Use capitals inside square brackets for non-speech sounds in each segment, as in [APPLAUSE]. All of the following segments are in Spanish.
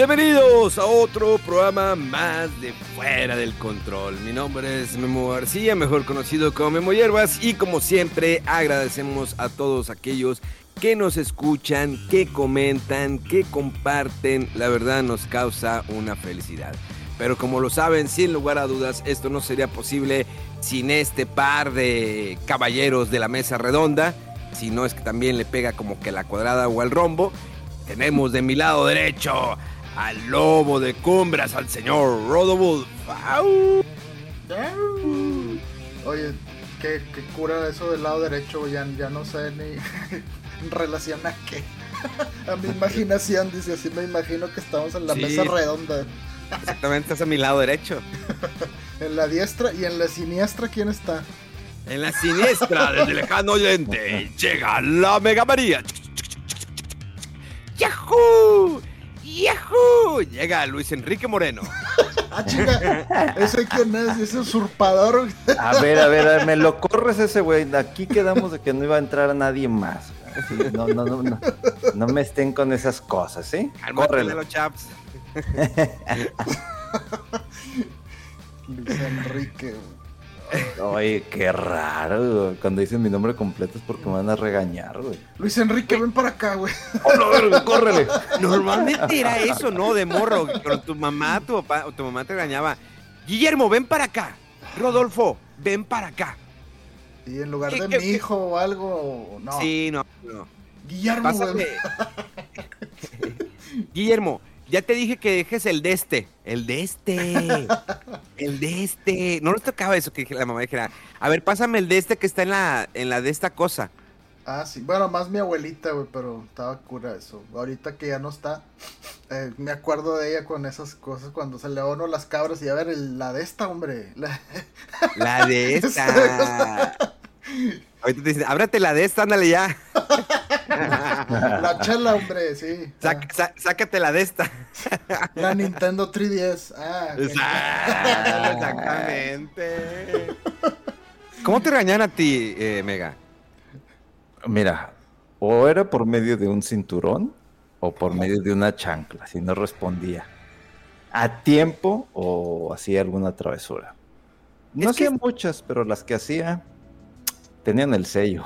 Bienvenidos a otro programa más de Fuera del Control. Mi nombre es Memo García, mejor conocido como Memo Hierbas, y como siempre agradecemos a todos aquellos que nos escuchan, que comentan, que comparten. La verdad nos causa una felicidad. Pero como lo saben, sin lugar a dudas, esto no sería posible sin este par de caballeros de la mesa redonda. Si no es que también le pega como que la cuadrada o al rombo. Tenemos de mi lado derecho al lobo de cumbras, al señor Rodowulf. Oye, ¿qué, qué cura eso del lado derecho, ya, ya no sé ni en [LAUGHS] relación a qué. [LAUGHS] a mi imaginación, dice así, me imagino que estamos en la Sí. mesa redonda. Exactamente, es a mi lado derecho. [LAUGHS] en la diestra y en la siniestra, ¿quién está? En la siniestra, desde lejano oyente, llega la Mega María. ¡Yahoo! ¡Yahoo! Llega Luis Enrique Moreno. [LAUGHS] Ah, chica, ¿ese quién es? ¿Ese usurpador? A ver, a ver, a ver, me lo corres ese güey. Aquí quedamos de que no iba a entrar nadie más. Sí, No, no, no, no, no me estén con esas cosas, ¿sí? Cálmate, Córrele. los chaps. [LAUGHS] Luis Enrique. Oye, qué raro, güey. Cuando dicen mi nombre completo es porque me van a regañar, güey. Luis Enrique, ven para acá, güey. ¡Hola, verga, córrele! Normalmente era eso, ¿no? De morro. Pero tu mamá, tu papá, o tu mamá te regañaba. Guillermo, ven para acá. Rodolfo, ven para acá. Y en lugar ¿Qué- de qué- mi qué? hijo o algo, no. Sí, no, no. Guillermo, Pásame. güey. [LAUGHS] Guillermo, ya te dije que dejes el de este. El de este. [LAUGHS] El de este. No nos tocaba eso que la mamá dijera. A ver, pásame el de este que está en la, en la de esta cosa. Ah, sí. Bueno, más mi abuelita, güey, pero estaba cura eso. Ahorita que ya no está, eh, me acuerdo de ella con esas cosas cuando se le uno las cabras y a ver, el- la de esta, hombre. La... La de [LAUGHS] esta. Ahorita te dicen, ábrate la de esta, ándale ya. [LAUGHS] La chela, hombre, sí. Sac- sa- sácate la de esta. Ah, la Nintendo 3DS. Ah. Exacto, Exactamente. ¿Cómo te regañan a ti, eh, Mega? Mira, o era por medio de un cinturón o por medio de una chancla, si no respondía. A tiempo o hacía alguna travesura. No Es que- hacía muchas, pero las que hacía tenían el sello.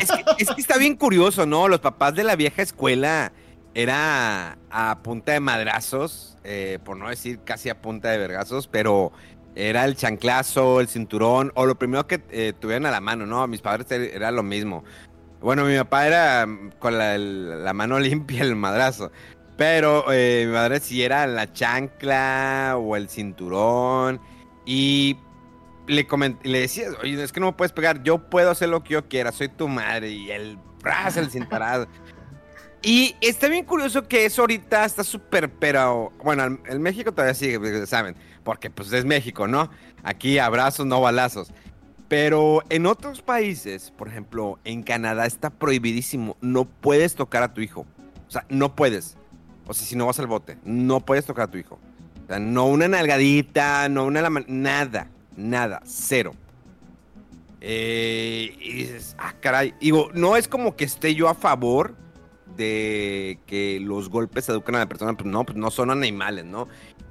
Es que, es que está bien curioso, ¿no? Los papás de la vieja escuela era a punta de madrazos, eh, por no decir casi a punta de vergazos, pero era el chanclazo, el cinturón, o lo primero que eh, tuvieran a la mano, ¿no? Mis padres er- era lo mismo. Bueno, mi papá era mm, con la mano [LAUGHS] limpia el madrazo. Pero eh, mi madre sí era la chancla o el cinturón. Y le, coment- le decías, oye, es que no me puedes pegar, yo puedo hacer lo que yo quiera, soy tu madre. Y el ras, el cintarado. Y está bien curioso que eso ahorita está súper, pero bueno, en- en México todavía sigue, saben, porque pues es México, ¿no? Aquí abrazos, no balazos. Pero en otros países, por ejemplo, en Canadá está prohibidísimo, no puedes tocar a tu hijo. O sea, no puedes. O sea, si no vas al bote, no puedes tocar a tu hijo. O sea, no una nalgadita, no una nada, nada, cero. Eh, y dices, ah, caray. Digo, no es como que esté yo a favor de que los golpes educan a la persona, pues no, pues no son animales, ¿no?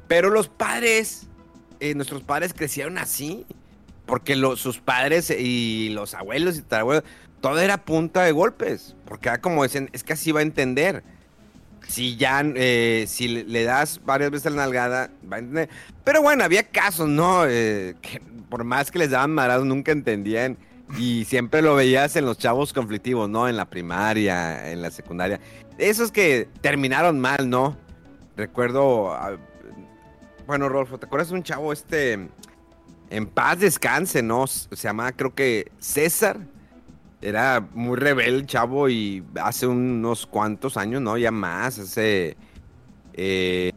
Pero los padres, eh, nuestros padres crecieron así, porque sus padres y los abuelos y tatarabuelos, todo era punta de golpes, porque era como dicen, es que así va a entender. Si ya, eh, si le, das varias veces la nalgada, va a entender. Pero bueno, había casos, ¿no? Eh, que por más que les daban marazos, nunca entendían Y siempre lo veías en los chavos conflictivos, ¿no? En la primaria, en la secundaria. Esos que terminaron mal, ¿no? Recuerdo. ah, Bueno, Rolfo, ¿te acuerdas de un chavo este. En paz descanse, ¿no? Se llamaba, creo que César. Era muy rebelde el chavo y hace unos cuantos años, ¿no? Ya más, hace. eh,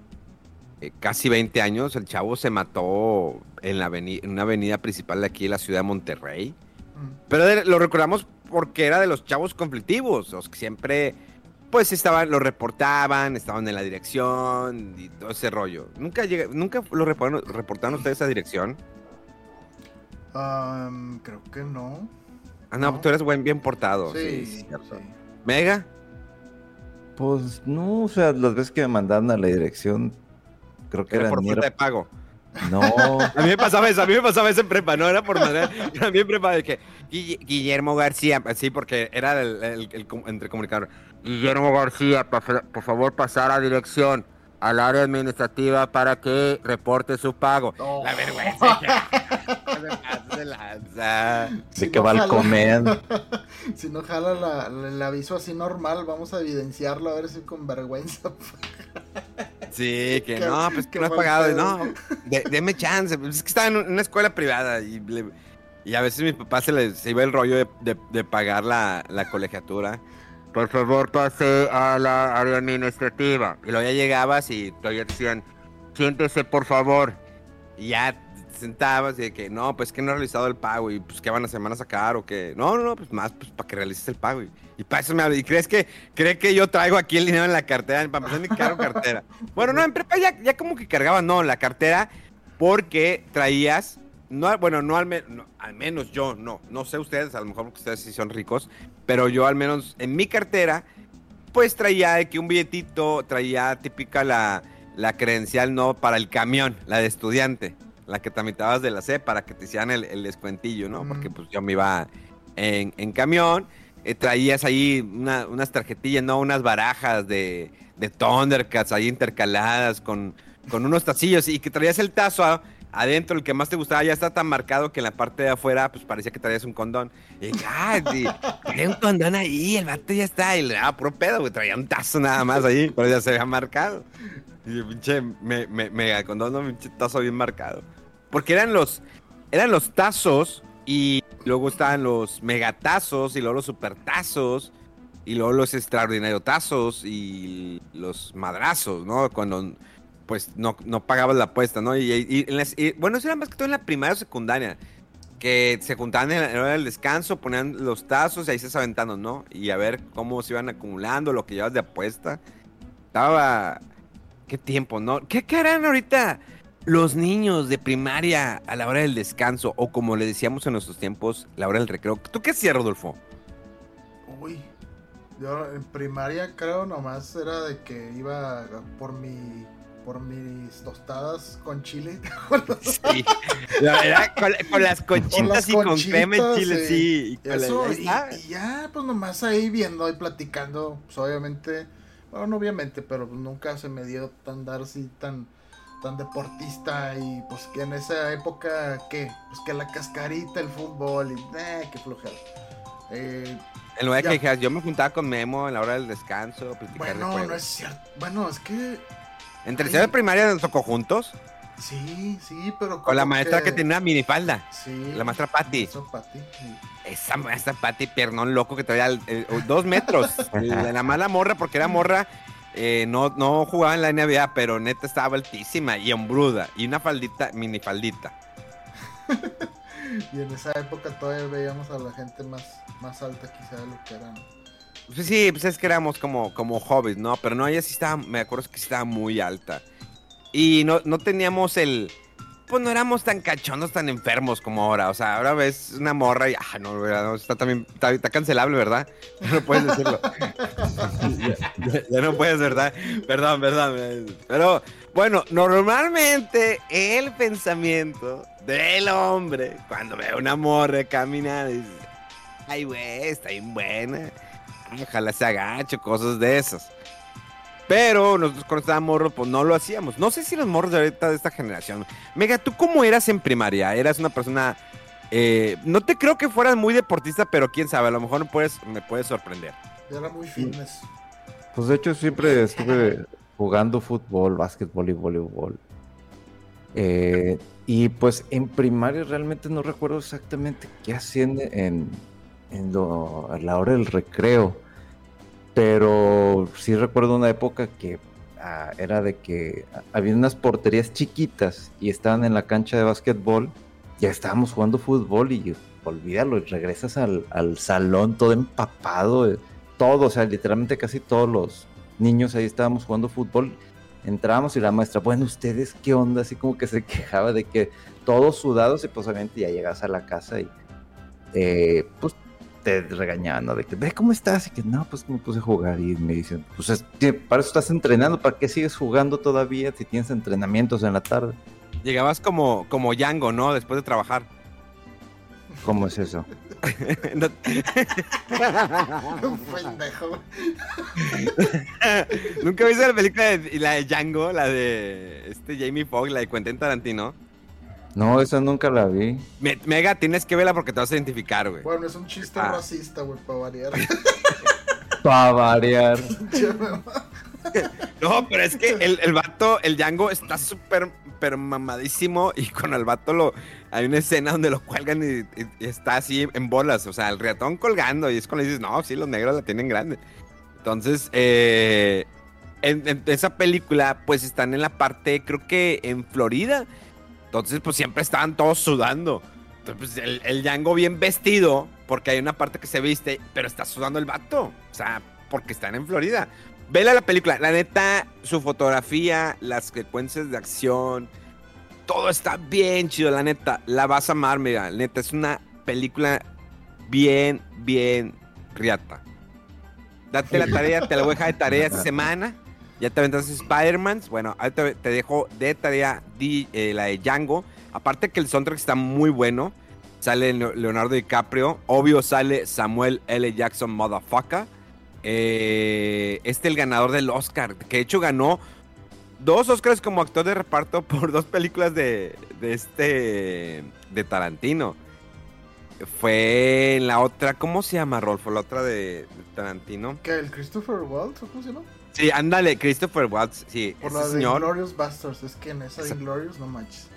eh, casi 20 años, el chavo se mató en, la aveni- en una avenida principal de aquí, en la ciudad de Monterrey. Mm. Pero de- lo recordamos porque era de los chavos conflictivos, los que siempre, pues, estaban, lo reportaban, estaban en la dirección y todo ese rollo. ¿Nunca, llega, nunca lo reportaron, reportaron ustedes a dirección? Creo que no. Ah, no, No. tú eres buen, bien portado. Sí, Sí, sí. cierto. ¿Mega? Pues no, o sea, las veces que me mandaron a la dirección, creo que Era era por falta de pago. No, [LAUGHS] A mí me pasaba eso, a mí me pasaba eso en prepa, no era por madre, a mí en prepa de que Guille- Guillermo García, sí, porque era el, el- entre comunicador. Guillermo García, por favor pasar a dirección al área administrativa para que reporte su pago. Oh. La vergüenza. [LAUGHS] De lanza. Si que no va al jala- comer. [LAUGHS] Si no jala la- la- el aviso así normal, vamos a evidenciarlo a ver si con vergüenza. [LAUGHS] Sí, que no, pues que no has pagado. pedo. No, de- deme chance. pues, es que estaba en una escuela privada y, le- y a veces mi papá se le se iba el rollo de, de- de pagar la, la colegiatura. Por favor, pase a la área administrativa. Y luego ya llegabas y todavía decían, siéntese, por favor. Y ya sentabas y de que, no, pues que no he realizado el pago. Y pues, ¿qué van a, se van a sacar o qué? No, no, no, pues más, pues para que realices el pago. Y, para eso me habla. ¿Y crees que, cree que yo traigo aquí el dinero en la cartera? Para empezar, ni cargo cartera. Bueno, no, en prepa ya, ya como que cargaba, no, la cartera, porque traías, no, bueno, no al, me- no, al menos yo, no, no sé ustedes, a lo mejor porque ustedes sí son ricos, pero yo al menos en mi cartera, pues traía que un billetito, traía típica la, la credencial, no, para el camión, la de estudiante, la que tramitabas de la C para que te hicieran el, el descuentillo, ¿no? Mm. Porque pues yo me iba en, en camión, eh, traías ahí una- unas tarjetillas, ¿no? Unas barajas de, de Thundercats ahí intercaladas con, con unos tacillos y que traías el tazo a- adentro, el que más te gustaba, ya está tan marcado que en la parte de afuera, pues parecía que traías un condón. Y ah, traía un condón ahí, el vato ya está, y le daba pedo, güey, traía un tazo nada más ahí, pero ya se había marcado. Y pinche, me, me, mega condón, no, pinche tazo bien marcado. Porque eran los, eran los tazos y luego estaban los megatazos y luego los supertazos y luego los extraordinarios tazos y los madrazos, ¿no? Cuando pues no, no pagabas la apuesta, ¿no? Y, y- y las- y, bueno, eso era más que todo en la primaria o secundaria, que se juntaban en la hora del descanso, ponían los tazos y ahí se aventando, ¿no? Y a ver cómo se iban acumulando, lo que llevas de apuesta. Estaba... ¿Qué tiempo, no? ¿Qué, qué harán ahorita los niños de primaria a la hora del descanso? O como le decíamos en nuestros tiempos, la hora del recreo. ¿Tú qué hacías, Rodolfo? Uy. Yo en primaria creo nomás era de que iba por mi por mis tostadas con chile. [LAUGHS] Sí. La verdad, con, con las conchitas Con las y con crema en chile, sí. sí. y Eso, y, ya, pues nomás ahí viendo y platicando, pues obviamente, bueno, no obviamente, pero nunca se me dio tan dar así tan tan deportista y pues que en esa época, ¿qué? Pues que la cascarita, el fútbol y, eh, qué flojera. Eh, En lugar de que dijeras, yo me juntaba con Memo en la hora del descanso, bueno, no es cierto. Bueno, es que En tercera de Ay. primaria nos tocó juntos sí, sí, pero con la maestra que, que tenía una minifalda. Sí. la maestra sí. Esa maestra Pati, piernón loco que traía el- el- dos metros. [LAUGHS] la, la mala morra, porque era morra, eh, no, no jugaba en la NBA, pero neta estaba altísima y hombruda. Y una faldita, minifaldita. [LAUGHS] Y en esa época todavía veíamos a la gente más, más alta quizá de lo que eran. Pues sí, pues es que éramos como, como hobbies, ¿no? Pero no, ella sí estaba, me acuerdo que sí estaba muy alta. Y no, no teníamos el... Pues no éramos tan cachondos, tan enfermos como ahora. O sea, ahora ves una morra y... Ah, no, no, está también... Está, está cancelable, ¿verdad? [LAUGHS] No puedes decirlo. [LAUGHS] ya, ya- ya no puedes, ¿verdad? Perdón, perdón. Pero, bueno, normalmente el pensamiento del hombre cuando ve a una morra caminar dice... Ay, güey, está bien buena. Ojalá se agache, cosas de esas. Pero nosotros cuando estábamos morros, pues no lo hacíamos. No sé si los morros de ahorita de esta generación. Mega, ¿tú cómo eras en primaria? ¿Eras una persona Eh, no te creo que fueras muy deportista, pero quién sabe, a lo mejor me puedes, me puedes sorprender. Era muy fitness. Pues de hecho siempre estuve jugando fútbol, básquetbol y voleibol. Eh, y pues en primaria realmente no recuerdo exactamente qué hacían en, en lo- a la hora del recreo. Pero sí recuerdo una época que ah, era de que había unas porterías chiquitas y estaban en la cancha de básquetbol. Ya estábamos jugando fútbol y olvídalo, regresas al, al salón todo empapado, todo, o sea, literalmente casi todos los niños ahí estábamos jugando fútbol. Entrábamos y la maestra, bueno, ¿ustedes qué onda? Así como que se [LAUGHS] quejaba de que todos sudados y pues obviamente ya llegas a la casa y eh, pues te regañaban, ¿no? De que, ve cómo estás y que no, pues me puse a jugar y me dicen, pues es para eso estás entrenando, ¿para qué sigues jugando todavía si tienes entrenamientos en la tarde? Llegabas como, como Django, ¿no? Después de trabajar. ¿Cómo es eso? [LAUGHS] No- Un [LAUGHS] pendejo. [LAUGHS] ¿Nunca viste la película de la de Django, la de este Jamie Foxx, la de Quentin Tarantino? No, esa nunca la vi. Me- Mega, tienes que verla porque te vas a identificar, güey. Bueno, es un chiste Ah. racista, güey, para variar. [LAUGHS] Para variar. [LAUGHS] [LAUGHS] No, pero es que el, el vato, el Django, está súper pero mamadísimo y con el vato lo... Hay una escena donde lo cuelgan y, y- y está así en bolas, o sea, el ratón colgando y es cuando dices, no, sí, los negros la tienen grande. Entonces, eh, en, en esa película, pues están en la parte, creo que en Florida. Entonces, pues siempre estaban todos sudando. Entonces, pues, el, el Django bien vestido, porque hay una parte que se viste, pero está sudando el vato. O sea, porque están en Florida. Vela la película. La neta, su fotografía, las secuencias de acción, todo está bien chido, la neta. La vas a amar, mira. Neta, es una película bien, bien riata. Date la tarea, te la voy a dejar de tarea esta [LAUGHS] semana. Ya te aventaste Spider-Man. Bueno, ahí te, dejo de tarea eh, la de Django. Aparte que el soundtrack está muy bueno. Sale Leo- Leonardo DiCaprio. Obvio sale Samuel L. Jackson, motherfucker. Eh, este el ganador del Oscar. Que de hecho ganó dos Oscars como actor de reparto [LAUGHS] por dos películas de, de este. de Tarantino. Fue la otra. ¿Cómo se llama, Rolfo? La otra de, de Tarantino. ¿Qué? ¿El Christopher Waltz cómo se llama? Sí, ándale, Christopher Watts. Sí, Por ese la de señor. Glorious Bastards. Es que en esa Esa- Inglorious no manches.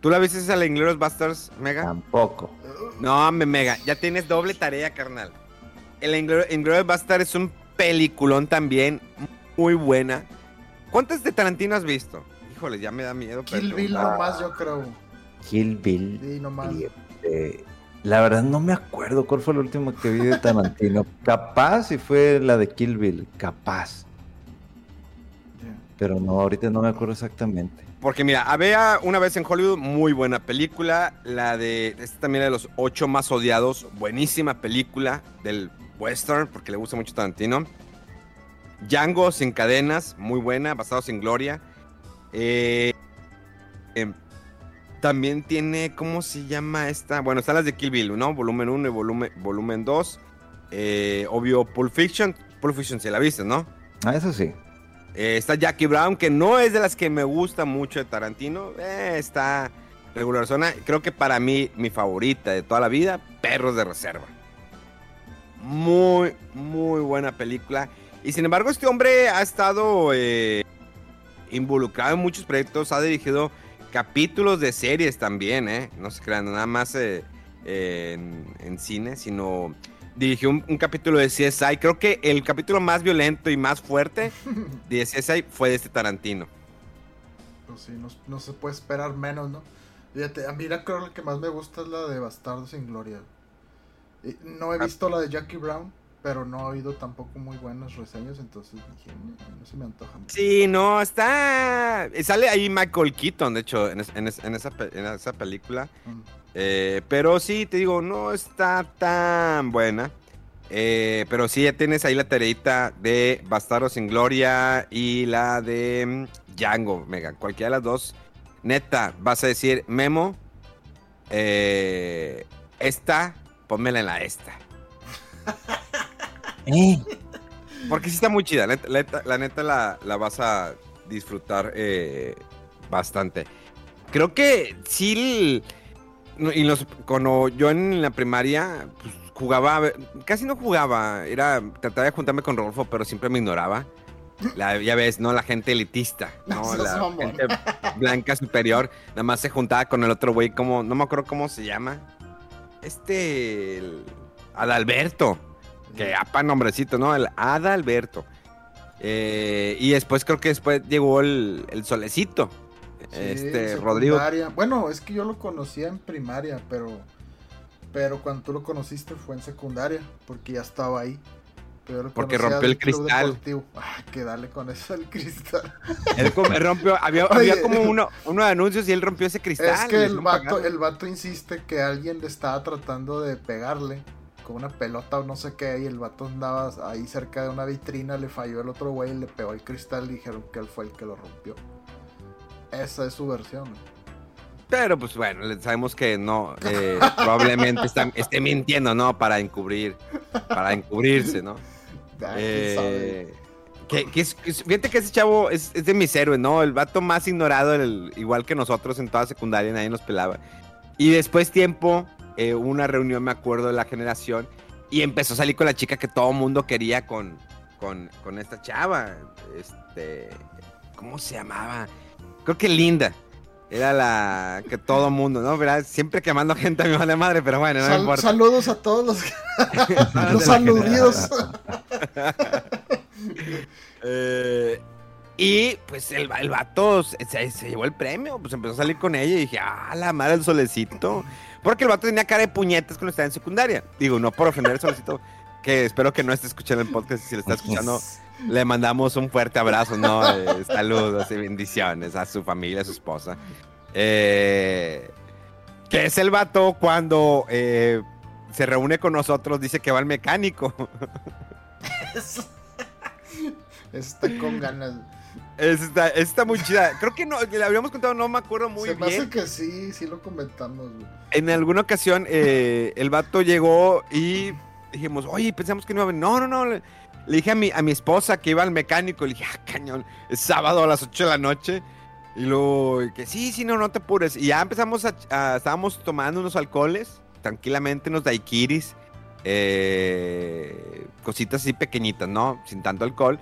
¿Tú la viste esa de Inglourious Bastards, Mega? Tampoco. No, me Mega, ya tienes doble tarea, carnal. El Inglourious Inglourious Bastards es un peliculón también, muy buena. ¿Cuántas de Tarantino has visto? Híjole, ya me da miedo. Kill Bill nomás, yo creo. Kill Bill. Sí, nomás. Y, este, la verdad no me acuerdo cuál fue la última que vi de Tarantino. [LAUGHS] Capaz si fue la de Kill Bill, capaz. Pero no, ahorita no me acuerdo exactamente. Porque mira, había una vez en Hollywood, muy buena película. La de, esta también de los ocho más odiados, buenísima película del western, porque le gusta mucho Tarantino. Django sin cadenas, muy buena, basados en Gloria. Eh, em, también tiene, ¿cómo se llama esta? Bueno, están las de Kill Bill, ¿no? Volumen 1 y volumen, volumen 2. Eh, obvio, Pulp Fiction. Pulp Fiction, si la viste, ¿no? Ah, eso sí. Eh, está Jackie Brown, que no es de las que me gusta mucho de Tarantino. Eh, está regular zona. Creo que para mí, mi favorita de toda la vida, Perros de Reserva. Muy, muy buena película. Y sin embargo, este hombre ha estado eh, involucrado en muchos proyectos. Ha dirigido capítulos de series también, ¿eh? No se crean, nada más eh, eh, en, en cine, sino dirigió un, un capítulo de CSI. Creo que el capítulo más violento y más fuerte [LAUGHS] de CSI fue de este Tarantino. Pues sí, no, no se puede esperar menos, ¿no? Fíjate, a mí la creo que más me gusta es la de Bastardo sin Gloria. No he Ah. visto la de Jackie Brown, pero no he oído tampoco muy buenas reseñas, entonces dije, no, no se me antoja mucho. Sí, no, está... Sale ahí Michael Keaton, de hecho, en, es- en es- en esa, en esa película. Mm. Eh, pero sí, te digo, no está tan buena. Eh, pero sí, ya tienes ahí la tareita de Bastardo sin Gloria y la de mm, Django, Mega. Cualquiera de las dos. Neta, vas a decir, Memo, eh, esta, pónmela en la esta. [LAUGHS] Eh, Porque sí está muy chida. La neta, la neta- la, neta la, la vas a disfrutar eh, bastante. Creo que sí. y los, cuando yo en la primaria pues, jugaba, casi no jugaba, era, trataba de juntarme con Rodolfo, pero siempre me ignoraba. La, ya ves, ¿no? La gente elitista, [LAUGHS] ¿no? No la gente blanca superior. Nada más se juntaba con el otro güey, como, no me acuerdo cómo se llama. Este, el Adalberto. Que apa nombrecito, ¿no? El Adalberto. Eh, y después creo que después llegó el, el Solecito. Sí, este, Rodrigo. Bueno, es que yo lo conocía en primaria, pero pero cuando tú lo conociste fue en secundaria, porque ya estaba ahí. Pero Porque rompió el cristal. Ah, que dale con eso el cristal. [LAUGHS] Él rompió, había, Oye. había como uno, uno de anuncios y él rompió ese cristal. es que el vato, el vato insiste que alguien le estaba tratando de pegarle con una pelota o no sé qué, y el vato andaba ahí cerca de una vitrina, le falló el otro güey, le pegó el cristal y dijeron que él fue el que lo rompió. Esa es su versión. Pero pues bueno, sabemos que no, eh, [LAUGHS] probablemente está, esté mintiendo, ¿no? Para encubrir, para encubrirse, ¿no? Eh, que, que es- que es- fíjate que ese chavo es, es de mis héroes, ¿no? El vato más ignorado, el- igual que nosotros en toda secundaria, nadie nos pelaba. Y después tiempo, eh, hubo una reunión, me acuerdo, de la generación, y empezó a salir con la chica que todo mundo quería con, con, con esta chava. Este, ¿cómo se llamaba? Creo que Linda. Era la que todo mundo, ¿no? ¿Verdad? Siempre quemando gente a mi madre madre, pero bueno, no Sal- importa. saludos a todos los, [LAUGHS] los de la aludidos. Eh, y pues el, el vato se, se- se llevó el premio, pues empezó a salir con ella y dije, ah, la madre del solecito. Porque el vato tenía cara de puñetas cuando estaba en secundaria. Digo, no por ofender al solecito, que espero que no esté escuchando el podcast y si lo está escuchando, le mandamos un fuerte abrazo, ¿no? Eh, saludos y bendiciones a su familia, a su esposa. Eh, que es el vato cuando eh, se reúne con nosotros, dice que va al mecánico. [LAUGHS] Está con ganas. Esa está, esa está muy chida. Creo que no, le habíamos contado, no me acuerdo muy Se me hace bien. que sí, sí lo comentamos, güey. En alguna ocasión, eh, el vato llegó y dijimos, oye, pensamos que no iba a venir. No, no, no. Le, le dije a mi, a mi esposa que iba al mecánico. Le dije, ah, cañón, es sábado a las 8 de la noche. Y luego, que sí, sí, no, no te apures. Y ya empezamos a, a- estábamos tomando unos alcoholes, tranquilamente, unos daiquiris, eh, cositas así pequeñitas, ¿no? Sin tanto alcohol.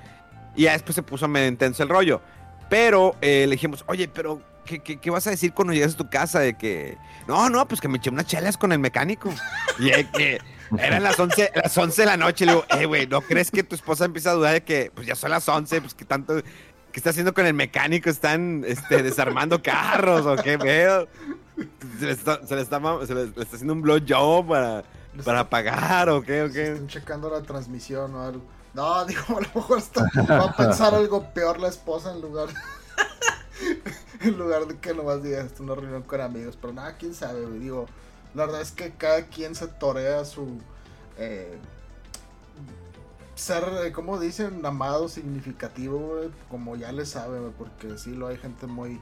Y ya después se puso medio intenso el rollo. Pero eh, le dijimos, oye, pero ¿qué, qué, qué vas a decir cuando llegas a tu casa? De que, no, no, pues que me eché unas chelas con el mecánico. Y que eran las 11, las 11 de la noche. Y le digo, eh, güey, ¿no crees que tu esposa empieza a dudar de que, pues ya son las 11, pues que tanto, qué está haciendo con el mecánico? ¿Están este, desarmando carros o qué veo? Se le está, se le está, se le- le está haciendo un blowjob para, para pagar o qué o qué. Están checando la transmisión o algo. No, [LAUGHS] digo, a lo mejor está, va a pensar algo peor la esposa en lugar [LAUGHS] en lugar de que nomás digas "Esto es una reunión con amigos. Pero nada, quién sabe, güey. Digo, la verdad es que cada quien se torea su eh, ser, eh, como dicen, amado, significativo, güey, como ya le sabe, güey, porque sí lo hay gente muy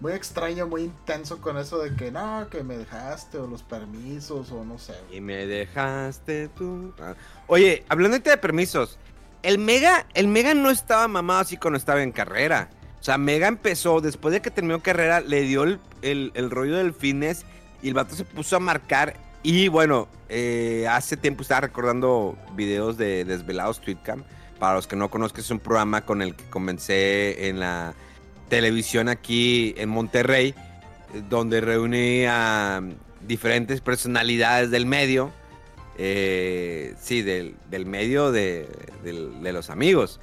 muy extraña, muy intenso con eso de que no, que me dejaste o los permisos o no sé. Y me dejaste tú. Oye, hablando de permisos, el Mega, el Mega no estaba mamado así cuando estaba en carrera. O sea, Mega empezó, después de que terminó carrera, le dio el, el- el rollo del fitness y el vato se puso a marcar. Y bueno, eh, hace tiempo estaba recordando videos de Desvelados Tweetcam. Para los que no conozcan, es un programa con el que comencé en la televisión aquí en Monterrey, donde reuní a diferentes personalidades del medio. eh, sí, del, del medio de, de los amigos.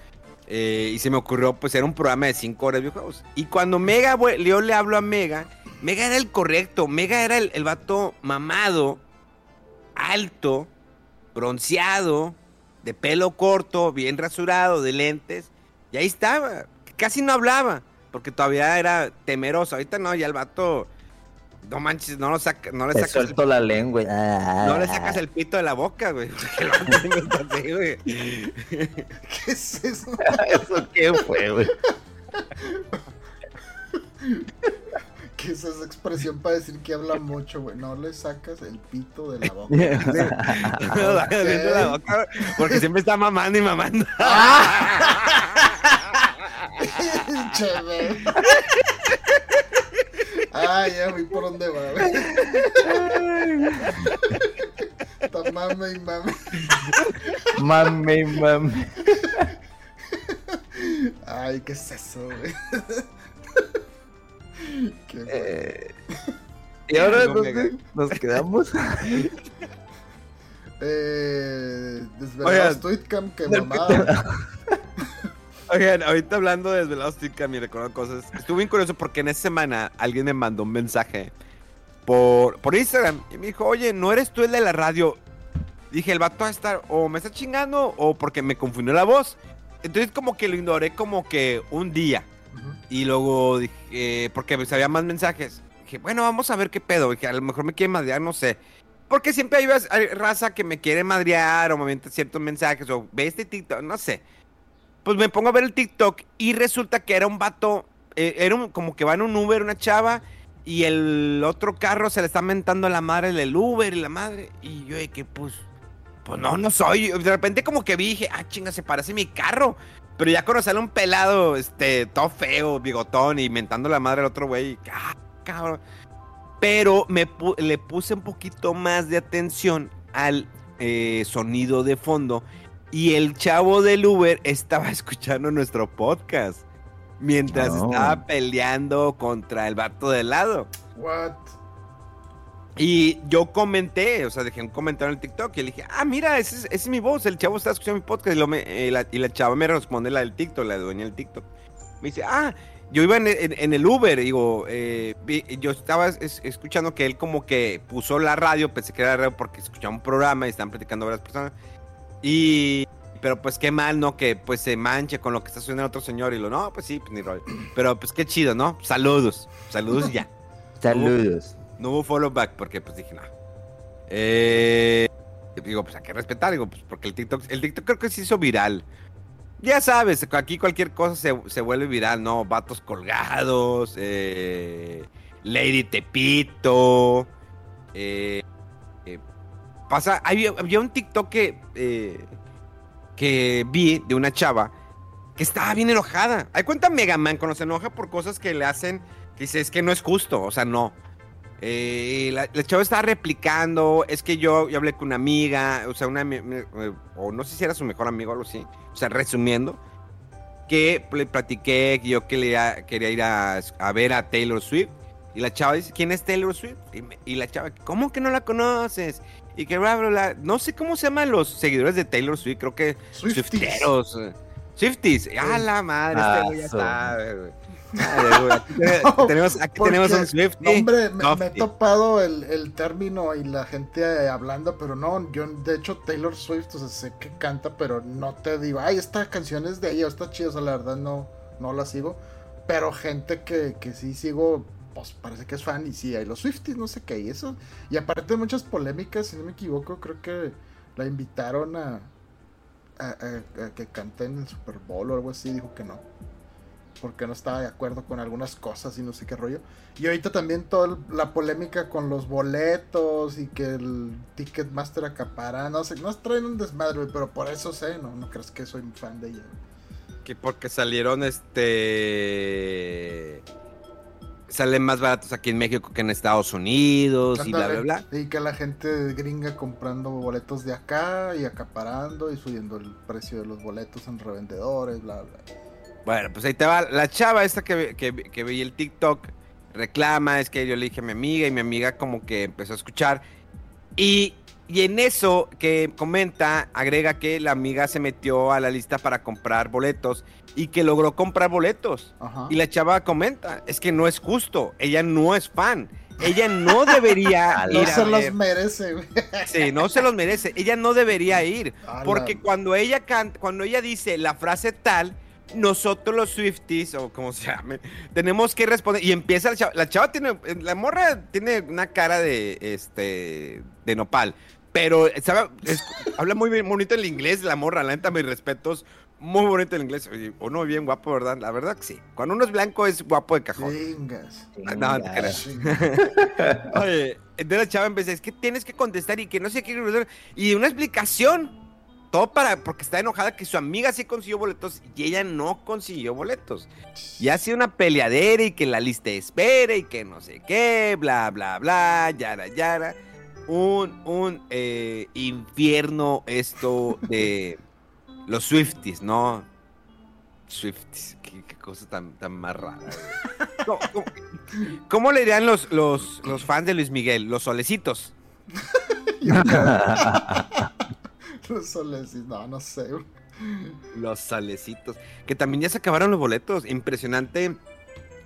Eh, y se me ocurrió, pues, era un programa de 5 horas de videojuegos. Y cuando Mega, yo le hablo a Mega, Mega era el correcto. Mega era el, el vato mamado, alto, bronceado, de pelo corto, bien rasurado, de lentes. Y ahí estaba. Casi no hablaba, porque todavía era temeroso. Ahorita no, ya el vato. No manches, no, lo saca, no le Te sacas el suelto la lengua. Ah. no le sacas el pito de la boca, güey. Así, güey. ¿Qué es eso? ¿Eso qué fue, güey? ¿Qué es esa expresión para decir que habla mucho, güey? No le sacas el pito de la boca. No sacas el pito de la boca, güey, Porque siempre está mamando y mamando. Ah, ya vi por dónde va. Está mame y mame. Mame, mame. Ay, ¿qué es eso, güey? Qué. Eh, ¿Y ahora No dónde nos quedamos? Eh, desvelados Oigan. Tweetcam, que mamada. Oigan, ahorita hablando de Desvelados Tweetcam y recordando cosas, estuve bien curioso porque en esa semana alguien me mandó un mensaje por, por Instagram y me dijo, oye, ¿no eres tú el de la radio? Dije, el vato va a estar o me está chingando o porque me confundió la voz. Entonces como que lo ignoré como que un día. Y luego dije, porque pues, había más mensajes. Dije, bueno, vamos a ver qué pedo. Dije, a lo mejor me quiere madrear, no sé. Porque siempre hay raza que me quiere madrear o me avienta ciertos mensajes o ve este TikTok, no sé. Pues me pongo a ver el TikTok y resulta que era un vato, eh, era un- como que va en un Uber una chava y el otro carro se le está mentando a la madre del Uber y la madre. Y yo de que pues, pues no, no soy. De repente como que vi dije, ah, chinga, se parece mi carro. Pero ya cuando sale un pelado, este, todo feo, bigotón y mentando a la madre al otro güey, ah, cabrón. Pero me le puse un poquito más de atención al eh, sonido de fondo y el chavo del Uber estaba [LAUGHS] escuchando nuestro podcast mientras estaba peleando contra el vato de lado. What? Y yo comenté, o sea, dejé un comentario en el TikTok y le dije, ah, mira, esa es, mi voz, el chavo está escuchando mi podcast. Y, lo me- eh, la, y la chava me responde la del TikTok, la dueña del TikTok. Me dice, ah, yo iba en, en- en el Uber, digo, eh, yo estaba es- escuchando que él como que puso la radio, pensé que era radio porque escuchaba un programa y estaban platicando varias personas. Y, pero pues qué mal, ¿no? Que pues se manche con lo que está sucediendo el otro señor y lo, no, pues sí, pues ni rollo. Pero pues qué chido, ¿no? Saludos, saludos y ya. [LAUGHS] Saludos. No hubo follow back porque pues dije, no. Eh, digo, pues hay que respetar, digo, pues porque el TikTok, el TikTok creo que se hizo viral. Ya sabes, aquí cualquier cosa se, se vuelve viral, ¿no? Vatos colgados, eh, Lady Tepito. eh, pasa, había, un TikTok que, eh, que vi de una chava que estaba bien enojada. Hay cuenta Mega Man cuando se enoja por cosas que le hacen, que dice, es que no es justo, o sea, no. Eh, la, chava estaba replicando, es que yo, yo hablé con una amiga, o sea, una, o no sé si era su mejor amigo o algo así, o sea, resumiendo, que le platiqué que yo quería, quería ir a, a ver a Taylor Swift, y la chava dice, ¿quién es Taylor Swift? Y la chava, ¿cómo que no la conoces? Y que bla, bla, bla, no sé cómo se llaman los seguidores de Taylor Swift, creo que Swifties. Swifteros. eh, Swifties. ¡Ah, la madre! Ah, este güey ya su- sabe, güey. [LAUGHS] Tenemos, aquí Porque, tenemos un Swiftie. No, hombre, me, me he topado el, el término y la gente hablando, pero no, yo de hecho Taylor Swift, o sea, sé que canta, pero no te digo, ay, esta canción es de ella, está chida, o sea, la verdad no, no la sigo, pero gente que, que sí sigo, pues parece que es fan y sí, hay los Swifties, no sé qué, y eso, y aparte de muchas polémicas, si no me equivoco, creo que la invitaron a, que cante en el Super Bowl o algo así, dijo que no porque no estaba de acuerdo con algunas cosas y no sé qué rollo. Y ahorita también toda la polémica con los boletos y que el Ticketmaster acapara, no sé, nos traen un desmadre, pero por eso sé, no, no crees que soy fan de ella. Que porque salieron este. Salen más baratos aquí en México que en Estados Unidos y bla, bla, Ándale. bla. Y que la gente gringa comprando boletos de acá y acaparando y subiendo el precio de los boletos en revendedores, bla, bla. Bueno, pues ahí te va. La chava esta que, que, que veía el TikTok reclama, es que yo le dije a mi amiga y mi amiga como que empezó a escuchar. Y, y en eso que comenta, agrega que la amiga se metió a la lista para comprar boletos y que logró comprar boletos. Ajá. Y la chava comenta, es que no es justo, ella no es fan. Ella no debería [LAUGHS] no se a los merece, güey. Sí, no se los merece. Ella no debería ir. Porque la- cuando ella canta, cuando ella dice la frase tal, nosotros los Swifties, o como se llame, tenemos que responder. Y empieza la chava. La chava tiene, la morra tiene una cara de este de nopal. Pero sabe, Es- habla muy bien, bonito el inglés, la morra, la neta, mis respetos. Muy bonito el inglés. Uno bien guapo, ¿verdad? La verdad que sí. Cuando uno es blanco es guapo de cajón. Chingas. No, no te creas. Oye, entonces la chava empecé, es que tienes que contestar y que no sé qué. Y una explicación. todo para, porque está enojada que su amiga sí consiguió boletos y ella no consiguió boletos. Y ha sido una peleadera y que la lista espere y que no sé qué, bla, bla, bla, yara, yara. Un, un eh, infierno esto de los Swifties, ¿no? Swifties, qué, qué cosa tan, tan más rara. ¿Cómo, cómo- cómo le dirían los, los, los fans de Luis Miguel? Los solecitos. [LAUGHS] Los soles, no, no sé. Los salecitos. Que también ya se acabaron los boletos. Impresionante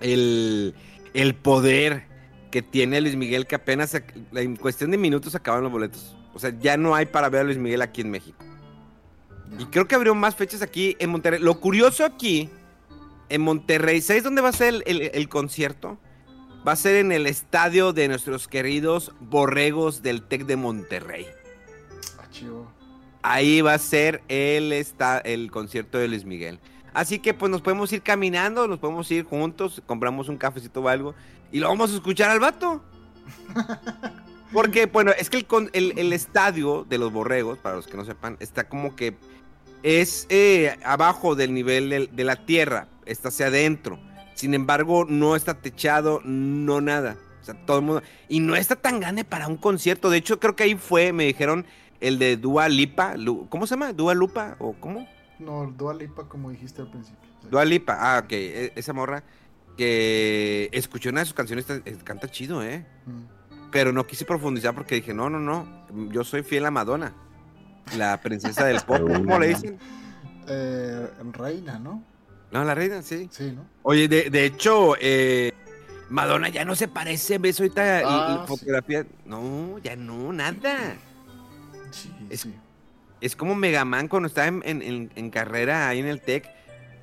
el, el poder que tiene Luis Miguel, que apenas en cuestión de minutos se acabaron los boletos. O sea, ya no hay para ver a Luis Miguel aquí en México. Y creo que abrió más fechas aquí en Monterrey. Lo curioso aquí, en Monterrey, ¿sabes dónde va a ser el, el- el concierto? Va a ser en el estadio de nuestros queridos borregos del TEC de Monterrey. Ah, chivo. Ahí va a ser el, esta- el concierto de Luis Miguel. Así que pues nos podemos ir caminando, nos podemos ir juntos, compramos un cafecito o algo y lo vamos a escuchar al vato. Porque, bueno, es que el, el- el estadio de los borregos, para los que no sepan, está como que es eh, abajo del nivel de la tierra, está hacia adentro. Sin embargo, no está techado, no nada. O sea, todo el mundo. Y no está tan grande para un concierto. De hecho, creo que ahí fue, me dijeron, el de Dua Lipa. ¿Cómo se llama? ¿Dua Lupa? ¿O cómo? No, Dua Lipa, como dijiste al principio. Sí. Dua Lipa. Ah, ok. e- Esa morra que escuché una de sus canciones, eh, canta chido, ¿eh? Mm. Pero no quise profundizar porque dije, no, no, no. Yo soy fiel a Madonna. La princesa del pop. ¿Cómo le dicen? Eh, reina, ¿no? No, la reina, sí. Sí, ¿no? Oye, de, de hecho, eh, Madonna ya no se parece, ves ahorita y- Ah, y fotografía. No, ya no, nada. Sí, Es- sí. Es como Megaman cuando estaba en, en- en- en carrera ahí en el TEC.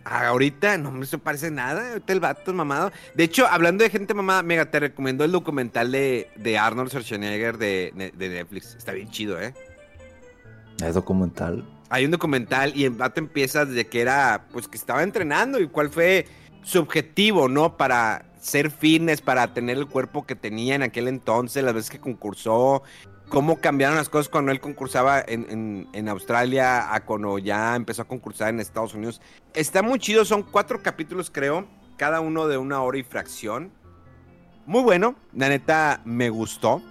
Ahorita no me se parece nada. Ahorita el vato es mamado. De hecho, hablando de gente mamada, Mega, te recomiendo el documental de, de Arnold Schwarzenegger de, de Netflix. Está bien chido, ¿eh? Es documental. Hay un documental y el vato empieza desde que era, pues que estaba entrenando y cuál fue su objetivo, ¿no? Para ser fitness, para tener el cuerpo que tenía en aquel entonces, las veces que concursó, cómo cambiaron las cosas cuando él concursaba en, Australia a cuando ya empezó a concursar en Estados Unidos. Está muy chido, son cuatro capítulos creo, cada uno de una hora y fracción. Muy bueno, la neta me gustó.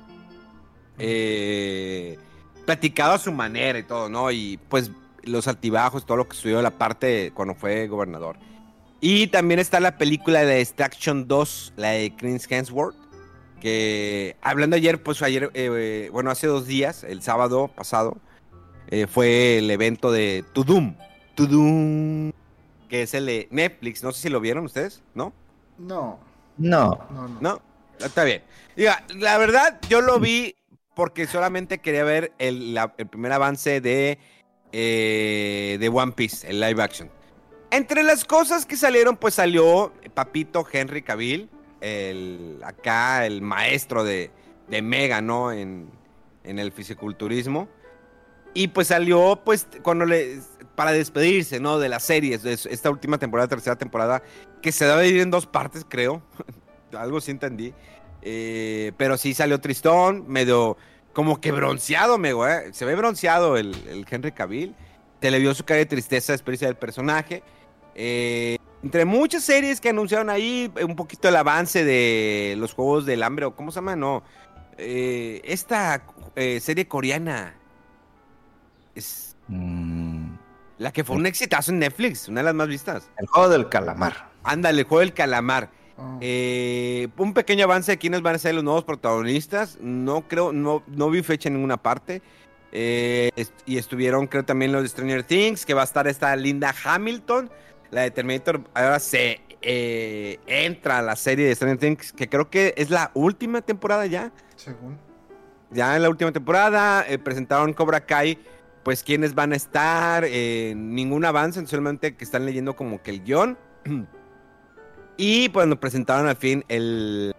Eh, platicado a su manera y todo, ¿no? Y pues los altibajos, todo lo que en la parte cuando fue gobernador. Y también está la película de Extraction 2, la de Chris Hemsworth, que hablando ayer, pues ayer, eh, bueno, hace dos días, el sábado pasado, eh, fue el evento de Tudum, Tudum, que es el de Netflix, no sé si lo vieron ustedes, ¿no? No, No. no, no. No, está bien. Diga, la verdad, yo lo vi porque solamente quería ver el, la- el primer avance de, eh, de One Piece, el live action. Entre las cosas que salieron, pues salió Papito Henry Cavill, el, acá el maestro de, de Mega, ¿no? En, en el fisiculturismo. Y pues salió, pues, cuando le. Para despedirse, ¿no? De las series, de esta última temporada, tercera temporada, que se debe dividir en dos partes, creo. [LAUGHS] Algo sí entendí. Eh, pero sí salió tristón, medio como que bronceado, me güey. Se ve bronceado el, el Henry Cavill. Se le vio su cara de tristeza, experiencia del personaje. Eh, entre muchas series que anunciaron ahí, un poquito el avance de los Juegos del Hambre, o ¿cómo se llama? No. Eh, esta eh, serie coreana. Es Mm, la que fue un exitazo en Netflix, una de las más vistas. el juego del calamar. Ándale, el juego del calamar. Ah, Eh, un pequeño avance de quiénes van a ser los nuevos protagonistas. No creo, no, no vi fecha en ninguna parte. Eh, est- y estuvieron, creo, también los de Stranger Things, que va a estar esta Linda Hamilton. La de Terminator ahora se eh, entra a la serie de Stranger Things, que creo que es la última temporada ya. según. Ya en la última temporada eh, presentaron Cobra Kai, pues quiénes van a estar, eh, ningún avance, solamente que están leyendo como que el guion. [CLEARS THROAT] y pues nos presentaron al fin el,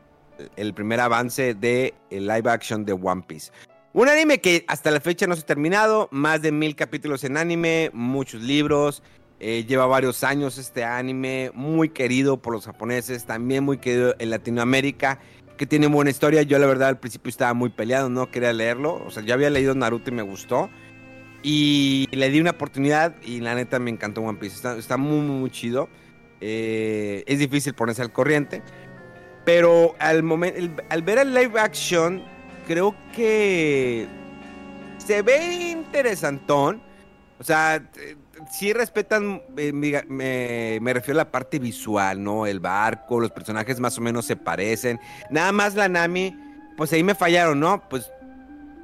el primer avance de el live action de One Piece. Un anime que hasta la fecha no se ha terminado, más de mil capítulos en anime, muchos libros, eh, lleva varios años este anime, muy querido por los japoneses, también muy querido en Latinoamérica que tiene buena historia. Yo la verdad al principio estaba muy peleado, no quería leerlo. O sea, ya había leído Naruto y me gustó. Y le di una oportunidad y la neta me encantó One Piece. Está, muy, muy chido. Eh, es difícil ponerse al corriente. Pero al, momento, al ver el live action, creo que se ve interesantón. O sea, sí respetan, eh, me, me, refiero a la parte visual, ¿no? El barco, los personajes más o menos se parecen. Nada más la Nami, pues ahí me fallaron, ¿no? Pues,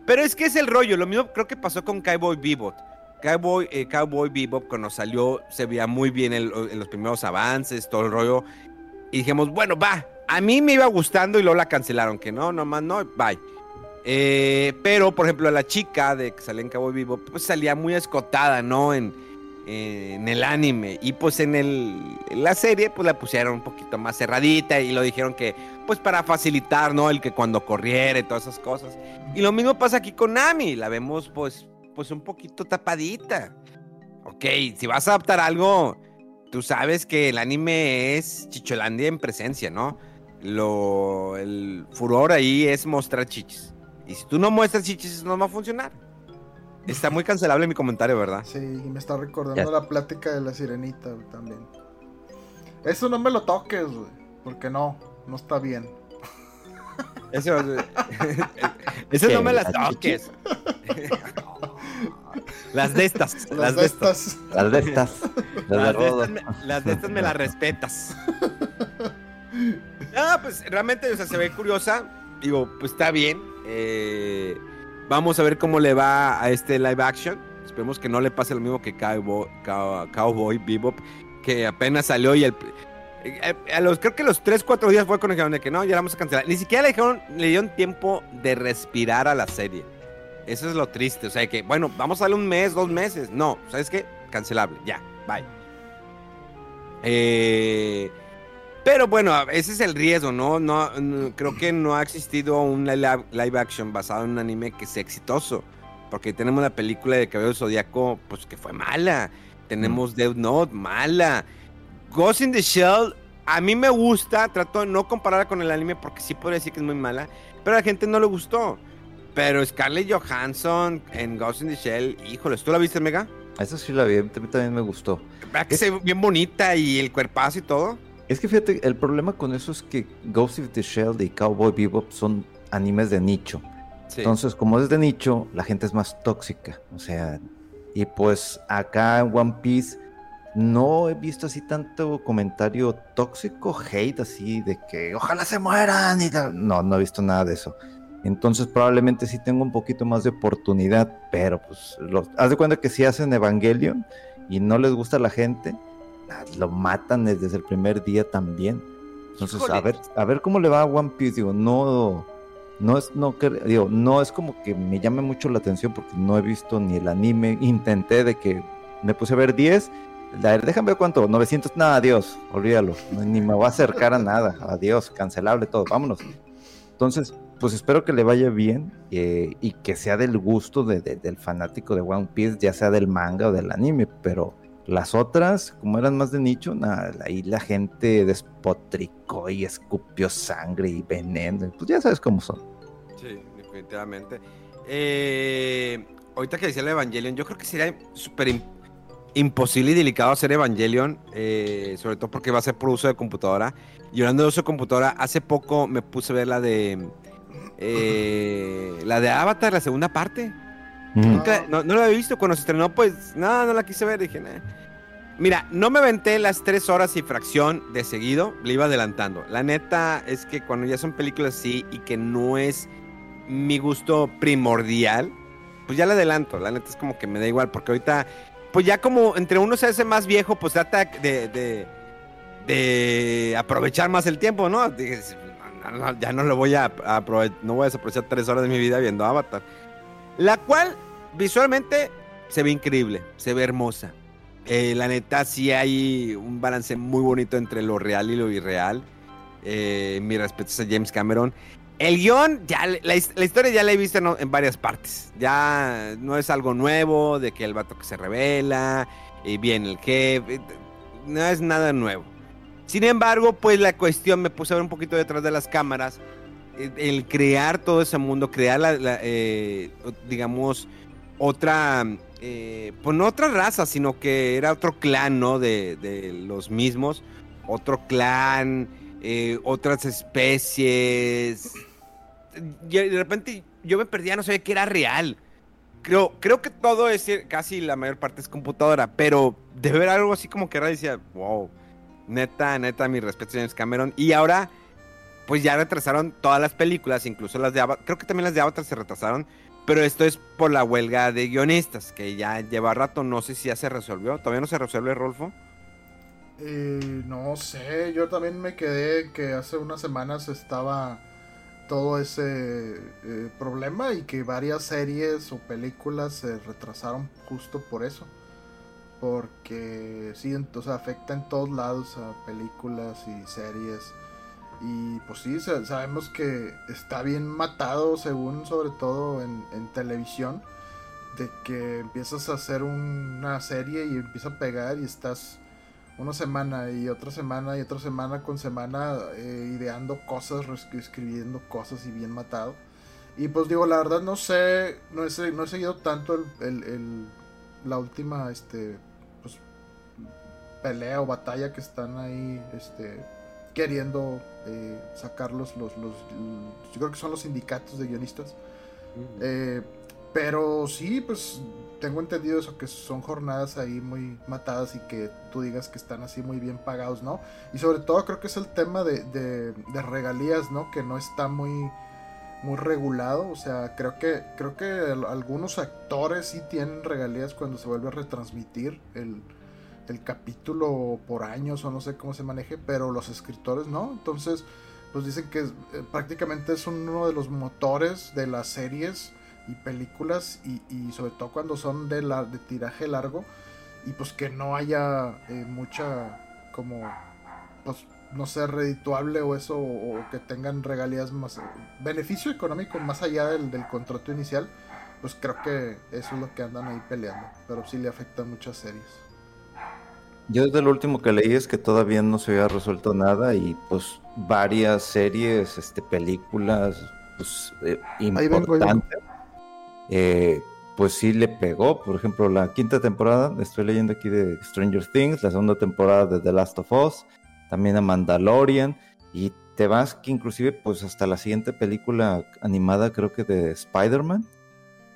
pero es que es el rollo. Lo mismo creo que pasó con Cowboy Bebop. Cowboy, eh, Cowboy Bebop cuando salió se veía muy bien en, los primeros avances, todo el rollo. Y dijimos, bueno, va. A mí me iba gustando y luego la cancelaron, que no, nomás no, bye. Eh, pero, por ejemplo, la chica de que salía en Cowboy Bebop, pues salía muy escotada, ¿no? En, en el anime. Y pues en, el, la serie, pues la pusieron un poquito más cerradita y lo dijeron que, pues para facilitar, ¿no? El que cuando corriera y todas esas cosas. Y lo mismo pasa aquí con Nami, la vemos pues, pues un poquito tapadita. Ok, si vas a adaptar algo, tú sabes que el anime es Chicholandia en presencia, ¿no? Lo, el furor ahí es mostrar chichis. Y si tú no muestras chichis, no va a funcionar. Está muy cancelable mi comentario, ¿verdad? Sí, y me está recordando la plática de la sirenita también. Eso no me lo toques, güey. Porque no, no está bien. [LAUGHS] Eso, [LAUGHS] eso no me las toques. las de estas. Las, de estas. Las de estas. Las de estas, me, las de estas me las respetas. [LAUGHS] Ah, pues realmente, o sea, se ve curiosa. Digo, pues está bien. Eh, Vamos a ver cómo le va a este live action. Esperemos que no le pase lo mismo que Cowboy, Cowboy Bebop, que apenas salió y el, eh, creo que los 3, 4 días fue con el de que no, ya vamos a cancelar. Ni siquiera le, dijeron, le dieron tiempo de respirar a la serie. Eso es lo triste. O sea, que, bueno, vamos a darle un mes, dos meses. No, ¿sabes qué? Cancelable. Ya, bye. Eh, pero bueno, ese es el riesgo, ¿no? No, creo que no ha existido un live, action basado en un anime que sea exitoso. Porque tenemos la película de Cabello Zodíaco, pues que fue mala. Tenemos mm. Death Note, mala. Ghost in the Shell, a mí me gusta. Trato de no compararla con el anime porque sí podría decir que es muy mala. Pero a la gente no le gustó. Pero Scarlett Johansson en Ghost in the Shell, híjole, ¿tú la viste, Mega? Eso sí la vi, a mí también me gustó. ¿Verdad que se ve bien bonita y el cuerpazo y todo? Es que fíjate, el problema con eso es que Ghost of the Shell y Cowboy Bebop son animes de nicho. Entonces, como es de nicho, la gente es más tóxica. O sea, y pues acá en One Piece no he visto así tanto comentario tóxico, hate, así de que ojalá se mueran y No, no he visto nada de eso. Entonces probablemente sí tengo un poquito más de oportunidad, pero pues haz de cuenta que si hacen Evangelion y no les gusta a la gente, lo matan desde el primer día también. Entonces, a ver, a ver cómo le va a One Piece, digo, no, no es, no, digo, no es como que me llame mucho la atención porque no he visto ni el anime, intenté de que me puse a ver 10, déjame ver cuánto, 900, nada, adiós, olvídalo, ni me voy a acercar a nada, adiós, cancelable todo, vámonos. Entonces, pues espero que le vaya bien eh, y que sea del gusto del fanático de One Piece, ya sea del manga o del anime, pero las otras, como eran más de nicho, ahí la gente despotricó y escupió sangre y veneno. Pues ya sabes cómo son. Sí, definitivamente. Eh, ahorita que decía el Evangelion, yo creo que sería súper imposible y delicado hacer Evangelion, eh, sobre todo porque va a ser por uso de computadora. Y hablando de uso de computadora, hace poco me puse a ver la de. Eh, la de Avatar, la segunda parte. Nunca, no, no, la había visto cuando se estrenó, pues nada, no la quise ver. Dije, Mira, no me aventé las tres horas y fracción de seguido, le iba adelantando. La neta es que cuando ya son películas así y que no es mi gusto primordial, pues ya le adelanto. La neta es como que me da igual, porque ahorita, pues ya como entre uno se hace más viejo, pues trata de, de, aprovechar más el tiempo, ¿no? ya no lo voy a aprovechar, no voy a aprovechar tres horas de mi vida viendo Avatar. La cual visualmente se ve increíble, se ve hermosa eh, la neta, sí hay un balance muy bonito entre lo real y lo irreal. Eh, mi respeto a James Cameron. El guion, ya, la, historia ya la he visto en, varias partes. Ya no es algo nuevo de que el vato que se revela y viene el que. No es nada nuevo. Sin embargo, pues la cuestión me puse a ver un poquito detrás de las cámaras. El, crear todo ese mundo, crear, la, eh, digamos, otra eh, pues no otra raza, sino que era otro clan, ¿no? De, de los mismos, otro clan, eh, otras especies. De repente yo me perdía, no sabía que era real. Creo, creo que todo es, casi la mayor parte es computadora, pero de ver algo así como que era, decía, wow, neta, neta, mi respeto, James Cameron. Y ahora, pues ya retrasaron todas las películas, incluso las de Avatar, creo que también las de Avatar se retrasaron, pero esto es por la huelga de guionistas, que ya lleva rato, no sé si ya se resolvió, todavía no se resuelve, Rolfo. Eh, no sé, yo también me quedé que hace unas semanas estaba todo ese eh, problema y que varias series o películas se retrasaron justo por eso. Porque sí, entonces afecta en todos lados a películas y series. Y pues sí, sabemos que está bien matado, según sobre todo en, en televisión, de que empiezas a hacer una serie y empieza a pegar y estás una semana y otra semana y otra semana con semana eh, ideando cosas, escribiendo cosas y bien matado. Y pues digo, la verdad no sé, no he, no he seguido tanto el, la última este, pues, pelea o batalla que están ahí este, queriendo eh, sacar los, los, yo creo que son los sindicatos de guionistas. Eh, pero sí, pues tengo entendido eso, que son jornadas ahí muy matadas y que tú digas que están así muy bien pagados, ¿no? Y sobre todo creo que es el tema de, de, regalías, ¿no? Que no está muy, muy regulado, o sea, creo que, creo que algunos actores sí tienen regalías cuando se vuelve a retransmitir el, el capítulo por años o no sé cómo se maneje, pero los escritores no, entonces pues dicen que eh, prácticamente es uno de los motores de las series y películas y, sobre todo cuando son de, la, de tiraje largo y pues que no haya eh, mucha como pues no sé redituable o eso o, que tengan regalías más beneficio económico más allá del, del, contrato inicial pues creo que eso es lo que andan ahí peleando pero sí le afecta muchas series yo desde lo último que leí es que todavía no se había resuelto nada y pues varias series este películas pues eh, importantes eh, pues sí le pegó. Por ejemplo, la quinta temporada, estoy leyendo aquí de Stranger Things, la segunda temporada de The Last of Us, también a Mandalorian, y te vas que inclusive pues hasta la siguiente película animada, creo que de Spider-Man,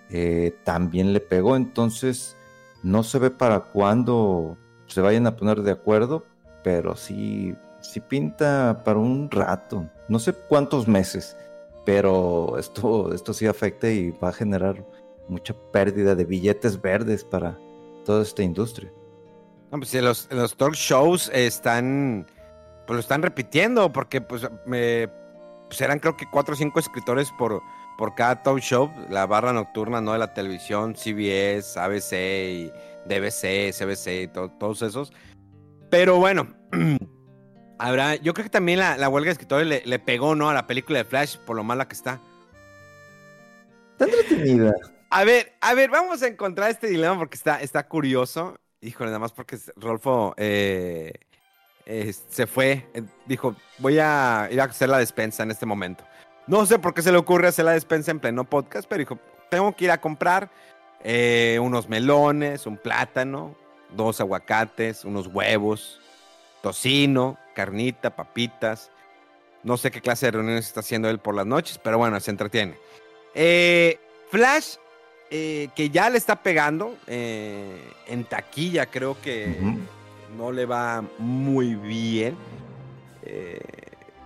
eh, también le pegó. Entonces, no se ve para cuándo se vayan a poner de acuerdo, pero sí, sí pinta para un rato, no sé cuántos meses pero esto, esto sí afecta y va a generar mucha pérdida de billetes verdes para toda esta industria. No, pues los, los talk shows están, pues lo están repitiendo, porque pues, me, pues eran creo que cuatro o cinco escritores por, por cada talk show, la barra nocturna ¿no? de la televisión, CBS, ABC y DBC, CBC, todos esos. Pero bueno, [CLEARS THROAT] Habrá, yo creo que también la, huelga de escritores le, pegó, ¿no? A la película de Flash por lo mala que está. Está entretenida. A ver, a ver, vamos a encontrar este dilema porque está, está curioso. Híjole, nada más porque Rolfo eh, se fue. Eh, dijo, voy a ir a hacer la despensa en este momento. No sé por qué se le ocurre hacer la despensa en pleno podcast, pero dijo, tengo que ir a comprar eh, unos melones, un plátano, dos aguacates, unos huevos, tocino, carnita, papitas. No sé qué clase de reuniones está haciendo él por las noches, pero bueno, se entretiene. Eh, Flash, eh, que ya le está pegando en taquilla, creo que no le va muy bien.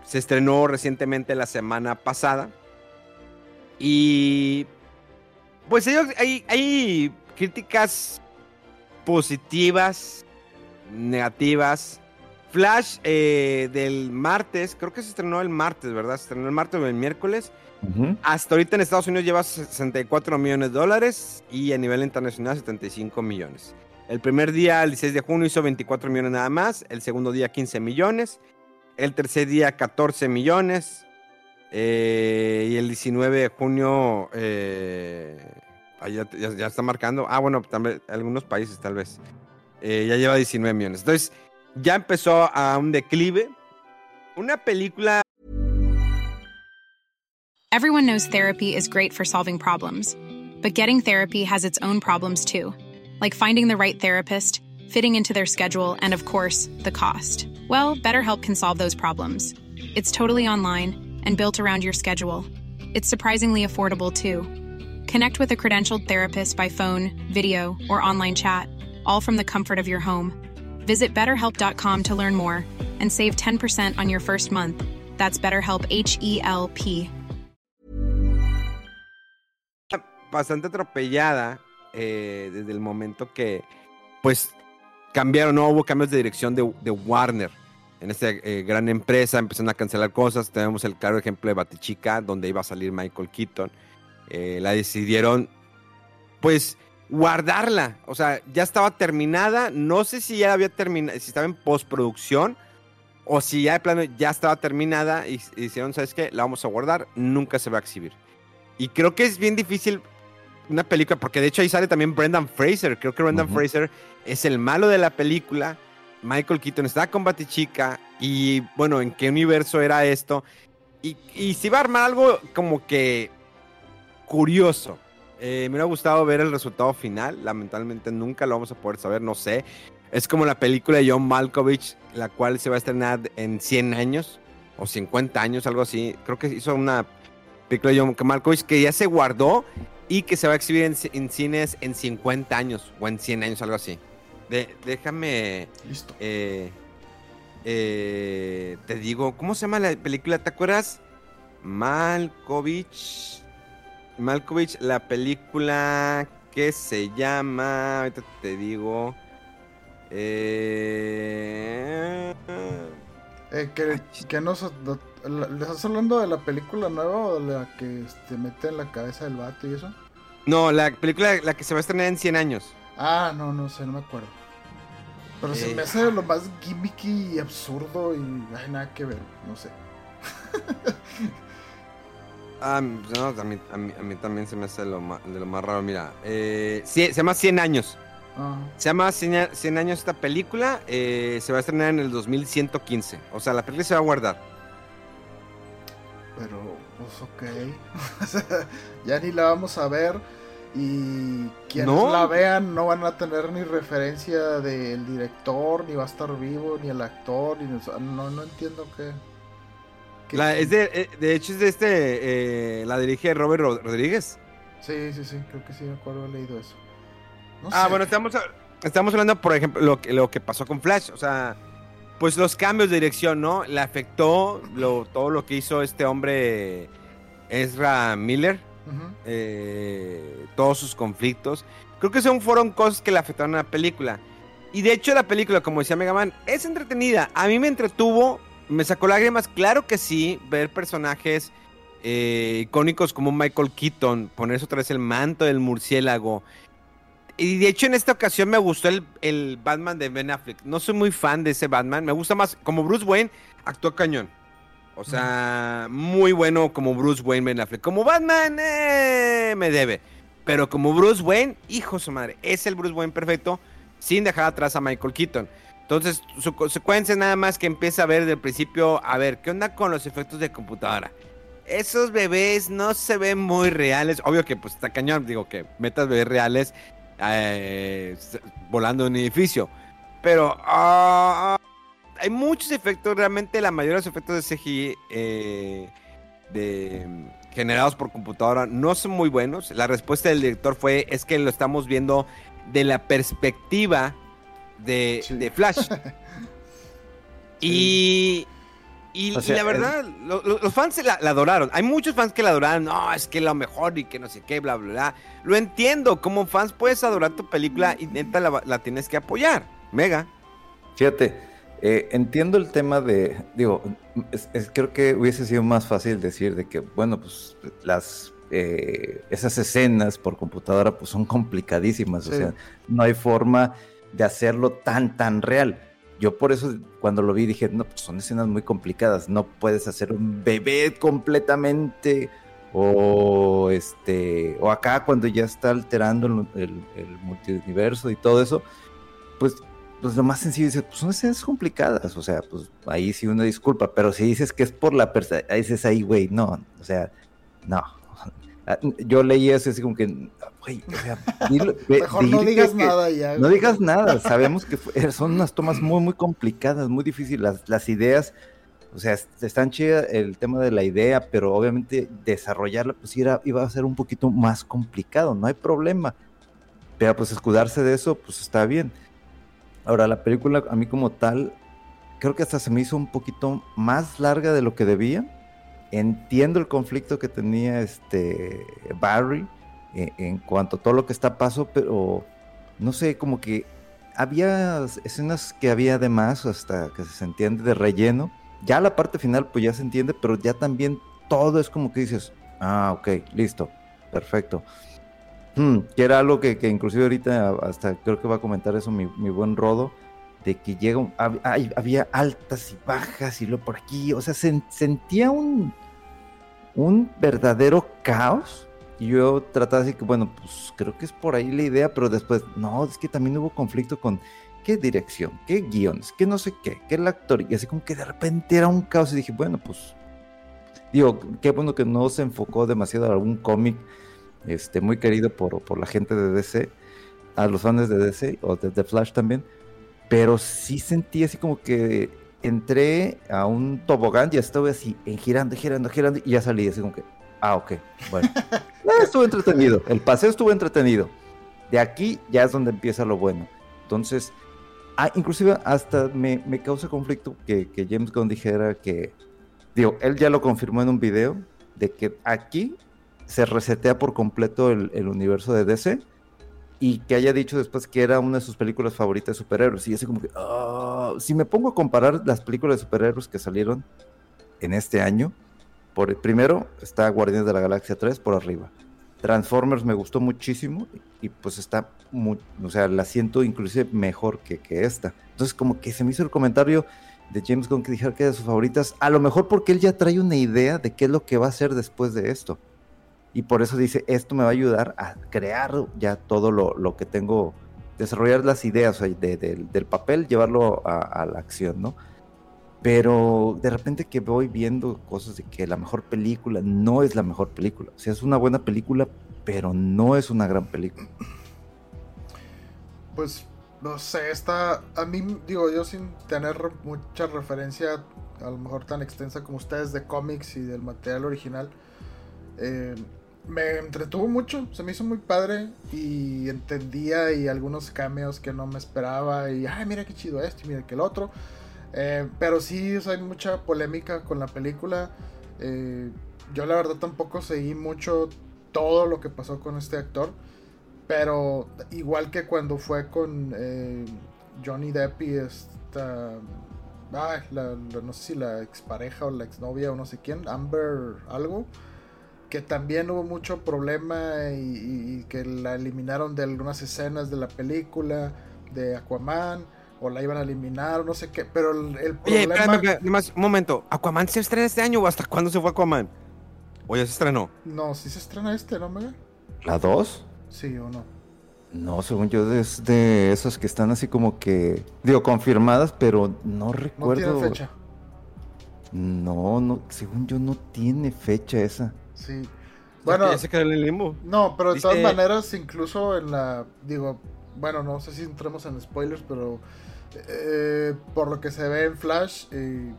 se estrenó recientemente la semana pasada. Y pues hay, hay críticas positivas, negativas. Flash eh, del martes, creo que se estrenó el martes, ¿verdad? Se estrenó el martes o el miércoles. Hasta ahorita en Estados Unidos lleva 64 millones de dólares y a nivel internacional 75 millones. El primer día, el 16 de junio, hizo 24 millones nada más. El segundo día, 15 millones. El tercer día, 14 millones. Eh, y el 19 de junio, eh, ya, ya, está marcando. Ah, bueno, también algunos países tal vez. ya lleva 19 millones. Entonces, ya empezó a un declive. Una película. Everyone knows therapy is great for solving problems, but getting therapy has its own problems too, like finding the right therapist, fitting into their schedule, and of course, the cost. Well, BetterHelp can solve those problems. It's totally online and built around your schedule. It's surprisingly affordable too. Connect with a credentialed therapist by phone, video, or online chat, all from the comfort of your home. Visit betterhelp.com to learn more and save 10% on your first month. That's BetterHelp H E L P. Bastante atropellada eh, desde el momento que, pues, cambiaron, no hubo cambios de dirección de, de Warner en esta eh, gran empresa, empezaron a cancelar cosas. Tenemos el claro ejemplo de Batichica, donde iba a salir Michael Keaton. Eh, la decidieron, pues, guardarla. O sea, ya estaba terminada. No sé si ya había terminado, si estaba en postproducción o si ya de plano ya estaba terminada y, y dijeron, ¿sabes qué? La vamos a guardar, nunca se va a exhibir. Y creo que es bien difícil una película, porque de hecho ahí sale también Brendan Fraser. Creo que Brendan. Fraser es el malo de la película. Michael Keaton está con Batichica. Y bueno, ¿en qué universo era esto? Y, y se iba a armar algo como que curioso. Eh, me hubiera gustado ver el resultado final. Lamentablemente nunca lo vamos a poder saber, no sé. Es como la película de John Malkovich, la cual se va a estrenar en 100 años o 50 años, algo así. Creo que hizo una película de John Malkovich que ya se guardó y que se va a exhibir en, en cines en 50 años o en 100 años, algo así. De- déjame, Listo. eh, eh, te digo, ¿cómo se llama la película? ¿Te acuerdas? Malkovich. Malkovich, la película que se llama, ahorita te digo. Eh, Eh, que, que no, ¿Le estás hablando de la película nueva o de la que este, mete en la cabeza del vato y eso? no, la película la que se va a estrenar en 100 años. Ah, no, no sé, no me acuerdo. Pero se Eh, me hace lo más gimmicky y absurdo y hay nada que ver, no sé. [LAUGHS] Ah, no, a mí, a mí- a mí también se me hace lo ma- de lo más raro. Mira, eh, sí, se llama 100 años. Ah, Se llama 100, a- 100 años esta película. eh, se va a estrenar en el 2115. O sea, la película se va a guardar. pero, pues ok. [LAUGHS] Ya ni la vamos a ver. Y quienes No. la vean no van a tener ni referencia del director, ni va a estar vivo, ni el actor, ni no, no entiendo qué. qué- La- es de, eh, de hecho, es de este. eh, la dirige Robert Ro- Rodríguez. Sí, sí, sí, creo que sí me acuerdo haber leído eso. No Ah, sé. bueno, estamos, estamos hablando, por ejemplo, lo, que- lo que pasó con Flash. O sea, pues los cambios de dirección, ¿no? Le afectó lo, todo lo que hizo este hombre, Ezra Miller. Eh, todos sus conflictos. Creo que son fueron cosas que le afectaron a la película. Y de hecho la película, como decía Megaman, es entretenida. A mí me entretuvo, me sacó lágrimas, claro que sí, ver personajes eh, icónicos como Michael Keaton, ponerse otra vez el manto del murciélago. Y de hecho en esta ocasión me gustó el, el Batman de Ben Affleck. No soy muy fan de ese Batman, me gusta más, como Bruce Wayne, actuó cañón. O sea, muy bueno como Bruce Wayne Ben Affleck. Como Batman, eh, me debe. Pero como Bruce Wayne, hijo de su madre, es el Bruce Wayne perfecto sin dejar atrás a Michael Keaton. Entonces, su consecuencia nada más que empieza a ver desde el principio, a ver, ¿qué onda con los efectos de computadora? Esos bebés no se ven muy reales. Obvio que pues está cañón, digo que metas bebés reales eh, volando en un edificio. Pero ah, hay muchos efectos, realmente la mayoría de los efectos de CGI eh, de, generados por computadora no son muy buenos. La respuesta del director fue, es que lo estamos viendo de la perspectiva de, Sí. de Flash. [LAUGHS] Y, y, O y sea, la verdad, lo- lo- los fans la adoraron. Hay muchos fans que la adoraron. No, es que lo mejor y que no sé qué, bla, bla, bla. Lo entiendo. Como fans puedes adorar tu película y neta la, la tienes que apoyar. Mega. Fíjate, eh, entiendo el tema de, digo, es- es- creo que hubiese sido más fácil decir de que, bueno, pues las eh, esas escenas por computadora pues son complicadísimas, o sea, no hay forma de hacerlo tan, tan real. Yo por eso cuando lo vi dije, no, pues son escenas muy complicadas, no puedes hacer un bebé completamente o este o acá cuando ya está alterando el, el- el multiuniverso y todo eso, pues pues lo más sencillo es, pues son escenas complicadas, o sea, pues ahí sí una disculpa, pero si dices que es por la persona, dices ahí, güey, no, o sea, no. [LAUGHS] Ah, Yo leí eso así como que, güey, o sea, dilo- [LAUGHS] ve- Mejor no digas que- nada ya. No güey. digas nada, [LAUGHS] sabemos que fue- son unas tomas muy, muy complicadas, muy difíciles. Las, las ideas, o sea, est- están chidas el tema de la idea, pero obviamente desarrollarla, pues era- iba a ser un poquito más complicado, no hay problema. Pero pues escudarse de eso, pues está bien. Ahora, la película, a mí como tal, creo que hasta se me hizo un poquito más larga de lo que debía. Entiendo el conflicto que tenía este Barry eh, en cuanto a todo lo que está paso, pero no sé, como que había escenas que había de más, hasta que se entiende de relleno. Ya la parte final, pues ya se entiende, pero ya también todo es como que dices, ah, ok, listo, perfecto. Hmm, que era algo que, que inclusive ahorita hasta creo que va a comentar eso mi, mi buen Rodo, de que llega, un- había altas y bajas y lo por aquí, o sea, se, sentía un, un verdadero caos. Y yo trataba así que, bueno, pues creo que es por ahí la idea, pero después, no, es que también hubo conflicto con qué dirección, qué guiones, qué no sé qué, qué el actor, y así como que de repente era un caos y dije, bueno, pues, digo, qué bueno que no se enfocó demasiado a algún cómic este, muy querido por, por la gente de DC, a los fans de DC o de The Flash también, pero sí sentí así como que entré a un tobogán y estaba así, en girando, girando, girando, y ya salí así como que, ah, ok, bueno. [LAUGHS] Eh, estuvo entretenido, el paseo estuvo entretenido. De aquí ya es donde empieza lo bueno. Entonces, ah, inclusive hasta me, me causa conflicto que, que James Gunn dijera que, digo, él ya lo confirmó en un video, de que aquí se resetea por completo el, universo de DC y que haya dicho después que era una de sus películas favoritas de superhéroes. Y así como que, ah, si me pongo a comparar las películas de superhéroes que salieron en este año, por primero está Guardianes de la Galaxia 3 por arriba. Transformers me gustó muchísimo y, pues está, muy, o sea, la siento inclusive mejor que, que esta. Entonces como que se me hizo el comentario de James Gunn que dijera que era de sus favoritas, a lo mejor porque él ya trae una idea de qué es lo que va a hacer después de esto. Y por eso dice, esto me va a ayudar a crear ya todo lo, lo que tengo, desarrollar las ideas o sea, de- de- del papel, llevarlo a, a la acción, ¿no? Pero de repente que voy viendo cosas de que la mejor película no es la mejor película. O sea, es una buena película, pero no es una gran película. Pues no sé, está. A mí, digo, yo sin tener mucha referencia, a lo mejor tan extensa como ustedes, de cómics y del material original, eh, me entretuvo mucho, se me hizo muy padre y entendía y algunos cameos que no me esperaba y, ay, mira qué chido esto y mira que el otro. Eh, pero sí, hay mucha polémica con la película. Eh, yo la verdad tampoco seguí mucho todo lo que pasó con este actor. Pero igual que cuando fue con eh, Johnny Depp y esta... la- no sé si la expareja o la exnovia o no sé quién, Amber algo, que también hubo mucho problema y, que la eliminaron de algunas escenas de la película de Aquaman o la iban a eliminar o no sé qué, pero el, el Oye, problema... espérame, espérame, nomás un momento. ¿Aquaman se estrena este año o hasta cuándo se fue Aquaman? ¿O ya se estrenó? No, si se estrena este, ¿no, Mega? ¿La 2? Sí o no. No, según yo es de esas que están así como que, digo, confirmadas, pero no No recuerdo. tiene fecha. No, no, según yo no tiene fecha esa. Sí. Bueno, ya se quedó en el limbo. No, pero de todas maneras, incluso en la. Digo, bueno, no sé si entremos en spoilers, pero. eh, por lo que se ve en Flash, eh,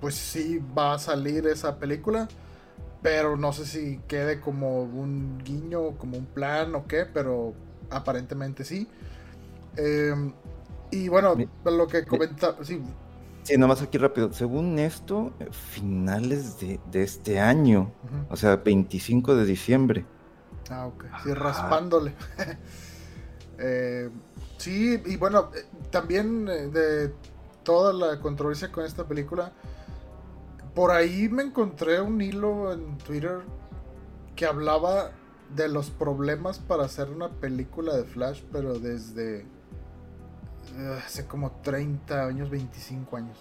pues sí va a salir esa película. Pero no sé si quede como un guiño, como un plan o qué, pero aparentemente sí. Eh, y bueno, lo que comenta. Sí, Sí, nomás aquí rápido. Según esto, finales de, de este año, o sea, 25 de diciembre. Ah, ok. Sí, raspándole. [LAUGHS] Eh, sí, y bueno, eh, también eh, de toda la controversia con esta película, por ahí me encontré un hilo en Twitter que hablaba de los problemas para hacer una película de Flash, pero desde hace como 30 años, 25 años.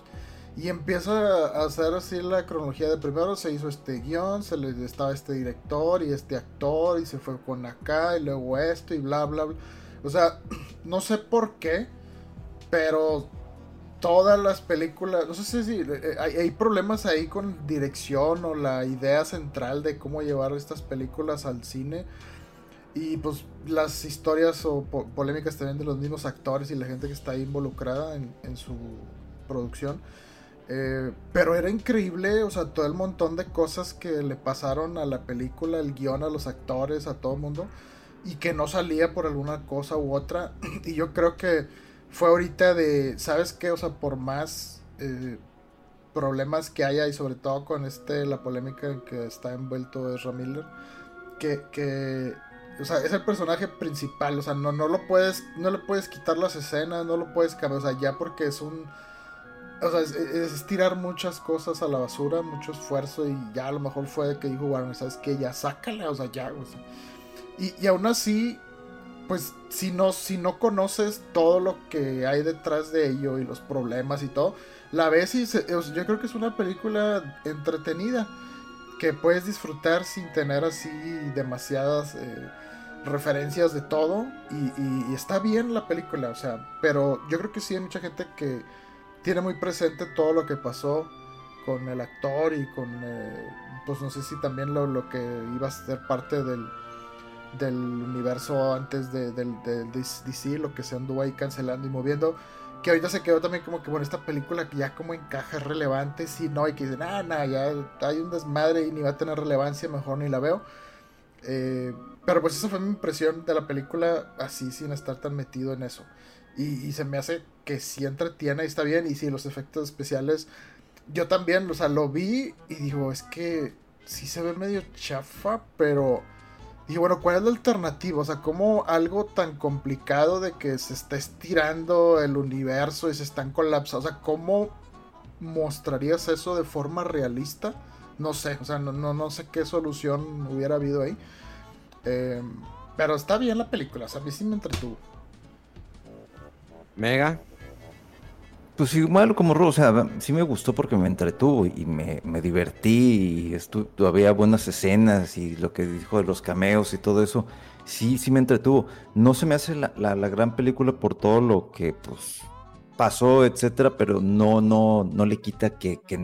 Y empieza a hacer así la cronología de primero se hizo este guion, se le estaba este director y este actor y se fue con acá y luego esto y bla bla bla. O sea, [CLEARS THROAT] no sé por qué, pero todas las películas, no sé si eh, hay, hay, problemas ahí con dirección o la idea central de cómo llevar estas películas al cine. Y pues las historias o polémicas también de los mismos actores y la gente que está ahí involucrada en, su producción. Eh, pero era increíble, o sea, todo el montón de cosas que le pasaron a la película, el guion, a los actores, a todo el mundo, y que no salía por alguna cosa u otra. [CLEARS THROAT] Y yo creo que fue ahorita de, ¿sabes qué? O sea, por más eh, problemas que haya y sobre todo con este, la polémica en que está envuelto Ezra Miller, que, que o sea, es el personaje principal, o sea, no, no lo puedes, no le puedes quitar las escenas, no lo puedes cambiar, o sea, ya porque es un, o sea, es, tirar muchas cosas a la basura, mucho esfuerzo y ya a lo mejor fue que dijo, bueno, ¿sabes qué? Ya sácala, o sea, ya, o sea. Y, y aún así, pues si no, si no conoces todo lo que hay detrás de ello y los problemas y todo, la ves y yo creo que es una película entretenida que puedes disfrutar sin tener así demasiadas eh, referencias de todo y, está bien la película, o sea, pero yo creo que sí hay mucha gente que tiene muy presente todo lo que pasó con el actor y con, eh, pues no sé si también lo, lo que iba a ser parte del del universo antes de, del, DC, lo que se anduvo ahí cancelando y moviendo. Que ahorita se quedó también como que, bueno, esta película ya como encaja es relevante, si no, y que dicen, ah, nada, ya hay un desmadre y ni va a tener relevancia, mejor ni la veo. Eh, pero pues esa fue mi impresión de la película así, sin estar tan metido en eso. Y, se me hace que sí entretiene y está bien, y sí, los efectos especiales, yo también, o sea, lo vi y digo, es que sí se ve medio chafa, pero y bueno, ¿cuál es la alternativa? O sea, ¿cómo algo tan complicado de que se está estirando el universo y se están colapsando? O sea, ¿cómo mostrarías eso de forma realista? No sé, o sea, no, no, sé qué solución hubiera habido ahí. Em, pero está bien la película, o sea, a mí sí me entretuvo. Mega. Pues igual como Ro, o sea, sí me gustó porque me entretuvo y me, me divertí y había buenas escenas y lo que dijo de los cameos y todo eso, sí, sí me entretuvo. No se me hace la, la, gran película por todo lo que pues pasó, etcétera, pero no, no, no le quita que, que,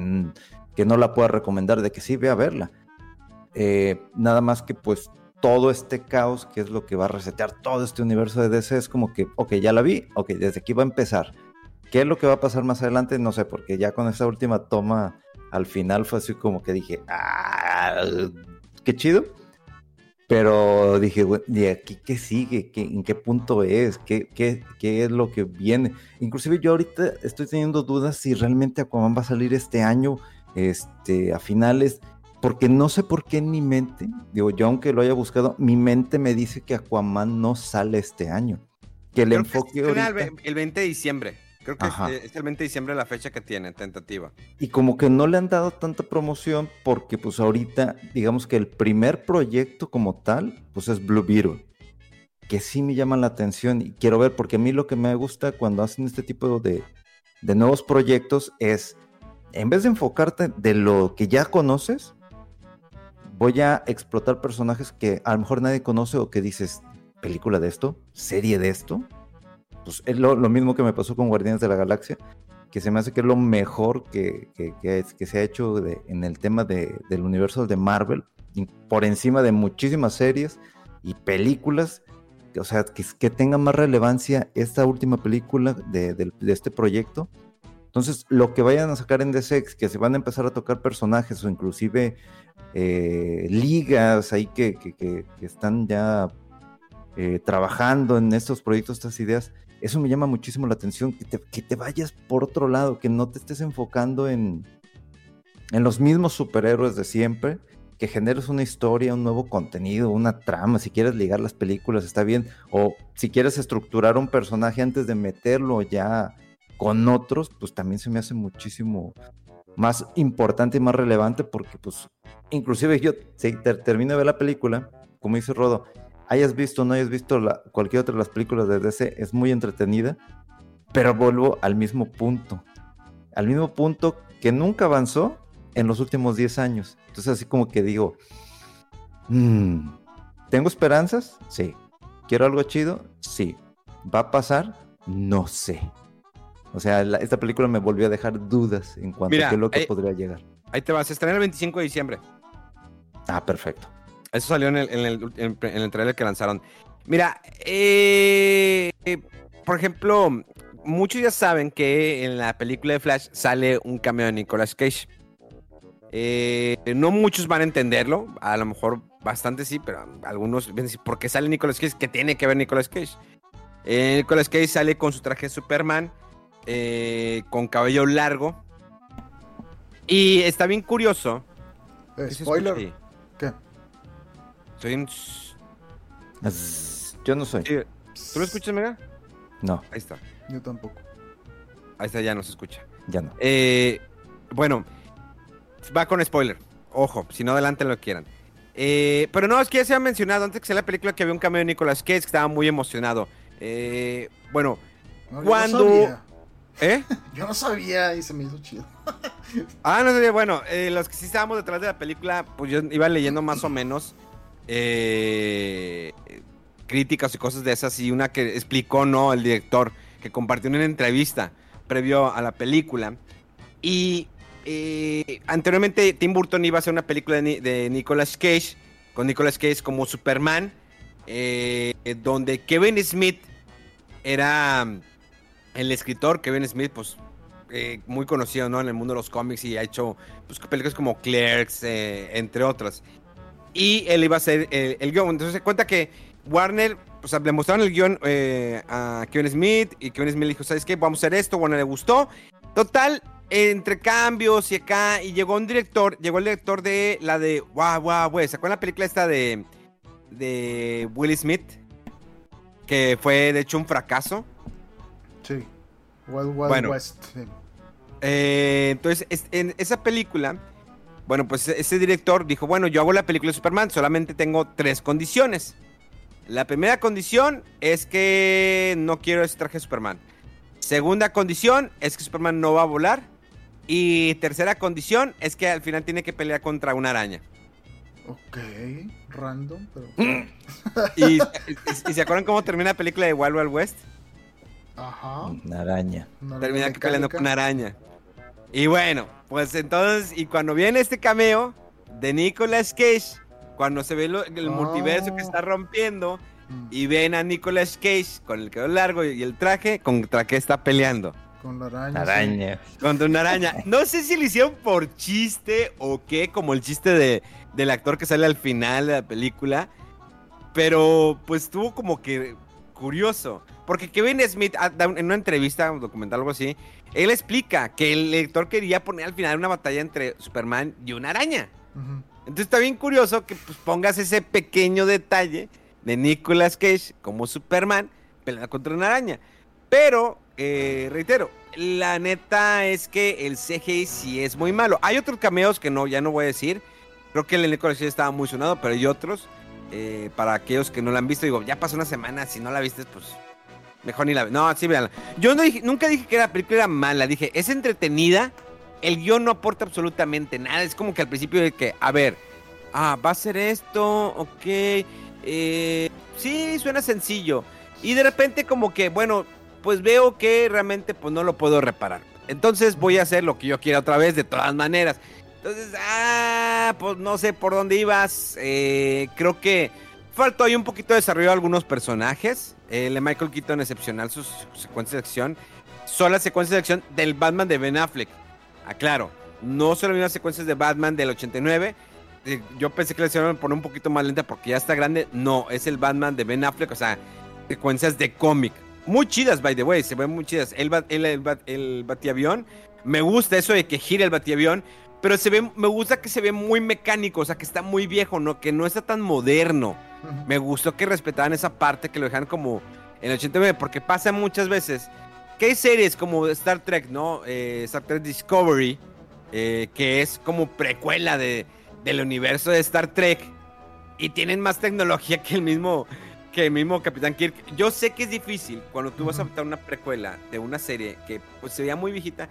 que no la pueda recomendar, de que sí, ve a verla. Eh, nada más que pues todo este caos, que es lo que va a resetear todo este universo de DC, es como que, ok, ya la vi, ok, desde aquí va a empezar ¿Qué es lo que va a pasar más adelante? No sé, porque ya con esa última toma al final fue así como que dije, ¡ah! ¡Qué chido! Pero dije, ¿de aquí qué sigue? ¿Qué, ¿En qué punto es? ¿Qué, qué, qué es lo que viene? Inclusive yo ahorita estoy teniendo dudas si realmente Aquaman va a salir este año, este, a finales, porque no sé por qué en mi mente, digo, yo aunque lo haya buscado, mi mente me dice que Aquaman no sale este año. Que el enfoque... el 20 de diciembre. Creo que es, el 20 de diciembre la fecha que tiene, tentativa. Y como que no le han dado tanta promoción porque pues ahorita, digamos que el primer proyecto como tal, pues es Blue Beetle. Que sí me llama la atención y quiero ver, porque a mí lo que me gusta cuando hacen este tipo de, de nuevos proyectos es, en vez de enfocarte de lo que ya conoces, voy a explotar personajes que a lo mejor nadie conoce o que dices, película de esto, serie de esto, pues es lo, mismo que me pasó con Guardianes de la Galaxia, que se me hace que es lo mejor que, que, se ha hecho en el tema del universo de Marvel, por encima de muchísimas series y películas, o sea, que, que tenga más relevancia esta última película de, este proyecto. Entonces, lo que vayan a sacar en DC, que se van a empezar a tocar personajes o inclusive eh, ligas ahí que, están ya eh, trabajando en estos proyectos, estas ideas, eso me llama muchísimo la atención, que te, que te vayas por otro lado, que no te estés enfocando en, en los mismos superhéroes de siempre, que generes una historia, un nuevo contenido, una trama, si quieres ligar las películas está bien, o si quieres estructurar un personaje antes de meterlo ya con otros, pues también se me hace muchísimo más importante y más relevante porque pues inclusive yo si termino de ver la película, como dice Rodo, hayas visto o no hayas visto cualquier otra de las películas de DC, es muy entretenida, pero vuelvo al mismo punto. Al mismo punto que nunca avanzó en los últimos 10 años. Entonces así como que digo, mm, ¿tengo esperanzas? Sí. ¿Quiero algo chido? Sí. ¿Va a pasar? No sé. O sea, la- esta película me volvió a dejar dudas en cuanto Mira, a qué es lo que podría llegar. Ahí te vas, se estrena el 25 de diciembre. Ah, perfecto. Eso salió en el, en el, en- en el trailer que lanzaron. Mira, eh, eh, por ejemplo, muchos ya saben que en la película de Flash sale un cameo de Nicolas Cage. Eh, no muchos van a entenderlo, a lo mejor bastante sí, pero algunos ven decir, ¿por qué sale Nicolas Cage? ¿Qué tiene que ver Nicolas Cage? Eh, Nicolas Cage sale con su traje de Superman, eh, con cabello largo. Y está bien curioso. Eh, ¿Qué se spoiler. ¿Qué? Soy un... Yo no soy. ¿Tú lo escuchas, Mega? No, Ahí está. Yo tampoco. Ahí está, ya no se escucha. ya no. Eh, bueno, va con spoiler. Ojo, si no, adelante lo que quieran. Eh, pero no, es que ya se ha mencionado antes que saliera la película que había un cameo de Nicolas Cage que estaba muy emocionado. Eh, bueno, sabía. ¿Eh? Yo no sabía y se me hizo chido. [LAUGHS] Ah, no sé, bueno, eh, los que sí estábamos detrás de la película, pues yo iba leyendo más o menos eh, críticas y cosas de esas, y una que explicó, ¿no? El director, que compartió en una entrevista previo a la película. Y eh, anteriormente Tim Burton iba a hacer una película de, de Nicolas Cage, con Nicolas Cage como Superman, eh, donde Kevin Smith era el escritor, Kevin Smith, pues eh, muy conocido ¿no? en el mundo de los cómics y ha hecho pues, películas como Clerks, eh, entre otras. Y él iba a ser el, guion. Entonces se cuenta que Warner, o le mostraron el guion eh, a Kevin Smith y Kevin Smith le dijo, ¿sabes qué? Vamos a hacer esto. Warner le gustó. Total, entre cambios y acá, y llegó un director, llegó el director de la de, wow, wow, güey, ¿se acuerdan la película esta de, de Will Smith? Que fue de hecho un fracaso. Wild Wild Bueno. West. sí. Eh, entonces, es- en esa película, bueno, pues ese director dijo, bueno, yo hago la película de Superman, solamente tengo tres condiciones. La primera condición es que no quiero ese traje de Superman. Segunda condición es que Superman no va a volar. Y tercera condición es que al final tiene que pelear contra una araña. Ok. Random, pero. ¿Y, y- y se acuerdan cómo termina la película de Wild Wild West? Ajá. Una araña. Una Termina mecánica. peleando con una araña. Y bueno, pues entonces, y cuando viene este cameo de Nicolas Cage, cuando se ve lo- el Oh. multiverso que está rompiendo, Mm, y ven a Nicolas Cage con el cabello largo y el traje, ¿contra qué está peleando? Con la araña. Una sí. araña. Contra una araña. [LAUGHS] No sé si lo hicieron por chiste o qué, como el chiste de, del actor que sale al final de la película. Pero pues estuvo como que curioso. Porque Kevin Smith, ah, en una entrevista, un documental, algo así, él explica que el lector quería poner al final una batalla entre Superman y una araña. Entonces está bien curioso que pues, pongas ese pequeño detalle de Nicolas Cage como Superman peleando contra una araña. Pero, eh, reitero, la neta es que el CGI sí es muy malo. Hay otros cameos que no, ya no voy a decir. Creo que el de Nicolas Cage estaba muy sonado, pero hay otros. Eh, para aquellos que no la han visto, digo, ya pasó una semana, si no la viste, pues mejor ni la No, sí, véanla. Yo no dije- nunca dije que la película era mala, dije, es entretenida. El guion no aporta absolutamente nada. Es como que al principio de que, a ver, ah, va a ser esto, ok. eh, sí, suena sencillo. Y de repente como que, bueno, pues veo que realmente pues no lo puedo reparar. Entonces voy a hacer lo que yo quiera otra vez de todas maneras. Entonces, ah, pues no sé por dónde ibas. eh, creo que faltó ahí un poquito de desarrollo de algunos personajes. El de Michael Keaton excepcional sus secuencias de acción. Son las secuencias de acción del Batman de Ben Affleck. Aclaro, no son las secuencias de Batman del 89. Eh, Yo pensé que la hicieron poner un poquito más lenta porque ya está grande. No, es el Batman de Ben Affleck, o sea, secuencias de cómic. Muy chidas, by the way, se ven muy chidas. El, bat- el, bat- el batiavión, me gusta eso de que gire el batiavión, pero se ve, me gusta que se ve muy mecánico, o sea, que está muy viejo, ¿no? Que no está tan moderno. Me gustó que respetaran esa parte, que lo dejaran como en el 89, porque pasa muchas veces que hay series como Star Trek, ¿no? Eh, Star Trek Discovery, eh, que es como precuela de, del universo de Star Trek, y tienen más tecnología que el mismo que el mismo Capitán Kirk. Yo sé que es difícil cuando tú vas a adaptar una precuela de una serie que pues se veía muy viejita,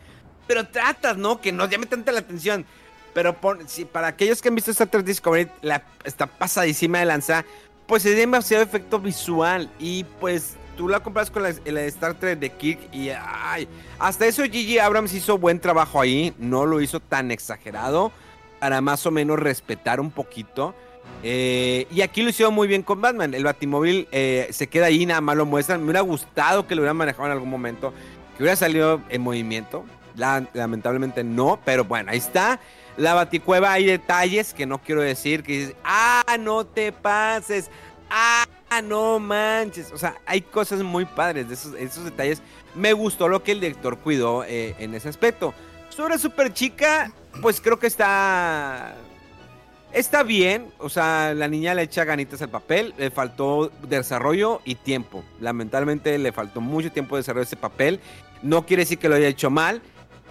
pero tratas, ¿no? Que no llame tanta la atención. Pero si, para aquellos que han visto Star Trek Discovery, la, está pasadísima de lanza, pues es demasiado efecto visual y pues tú la compras con la, la Star Trek de Kirk y ay, hasta eso Gigi Abrams hizo buen trabajo ahí, no lo hizo tan exagerado para más o menos respetar un poquito. Eh, y aquí lo hicieron muy bien con Batman. El Batimóvil eh, se queda ahí, nada más lo muestran. Me hubiera gustado que lo hubieran manejado en algún momento, que hubiera salido en movimiento. La- lamentablemente no, pero bueno, ahí está. La Baticueva hay detalles que no quiero decir, que dices, ah, no te pases, ah, no manches. O sea, hay cosas muy padres de esos, esos detalles. Me gustó lo que el director cuidó eh, en ese aspecto. Sobre Super Chica, pues creo que está Está bien, o sea, la niña le echa ganitas al papel, le faltó desarrollo y tiempo. Lamentablemente le faltó mucho tiempo de desarrollo ese papel. No quiere decir que lo haya hecho mal,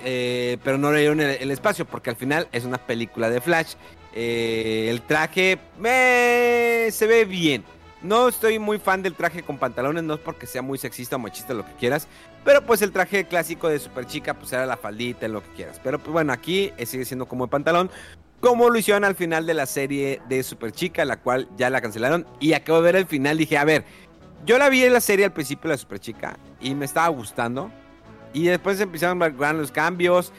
eh, pero no le dieron el, el espacio porque al final es una película de Flash. Eh, el traje me, se ve bien. No estoy muy fan del traje con pantalones, no es porque sea muy sexista o machista, lo que quieras. Pero pues el traje clásico de Super Chica, pues era la faldita, lo que quieras. Pero pues bueno, aquí eh, sigue siendo como de pantalón como lo hicieron al final de la serie de Super Chica, la cual ya la cancelaron. Y acabo de ver el final, dije, a ver, yo la vi en la serie al principio de la Super Chica y me estaba gustando. Y después empezaron a los cambios.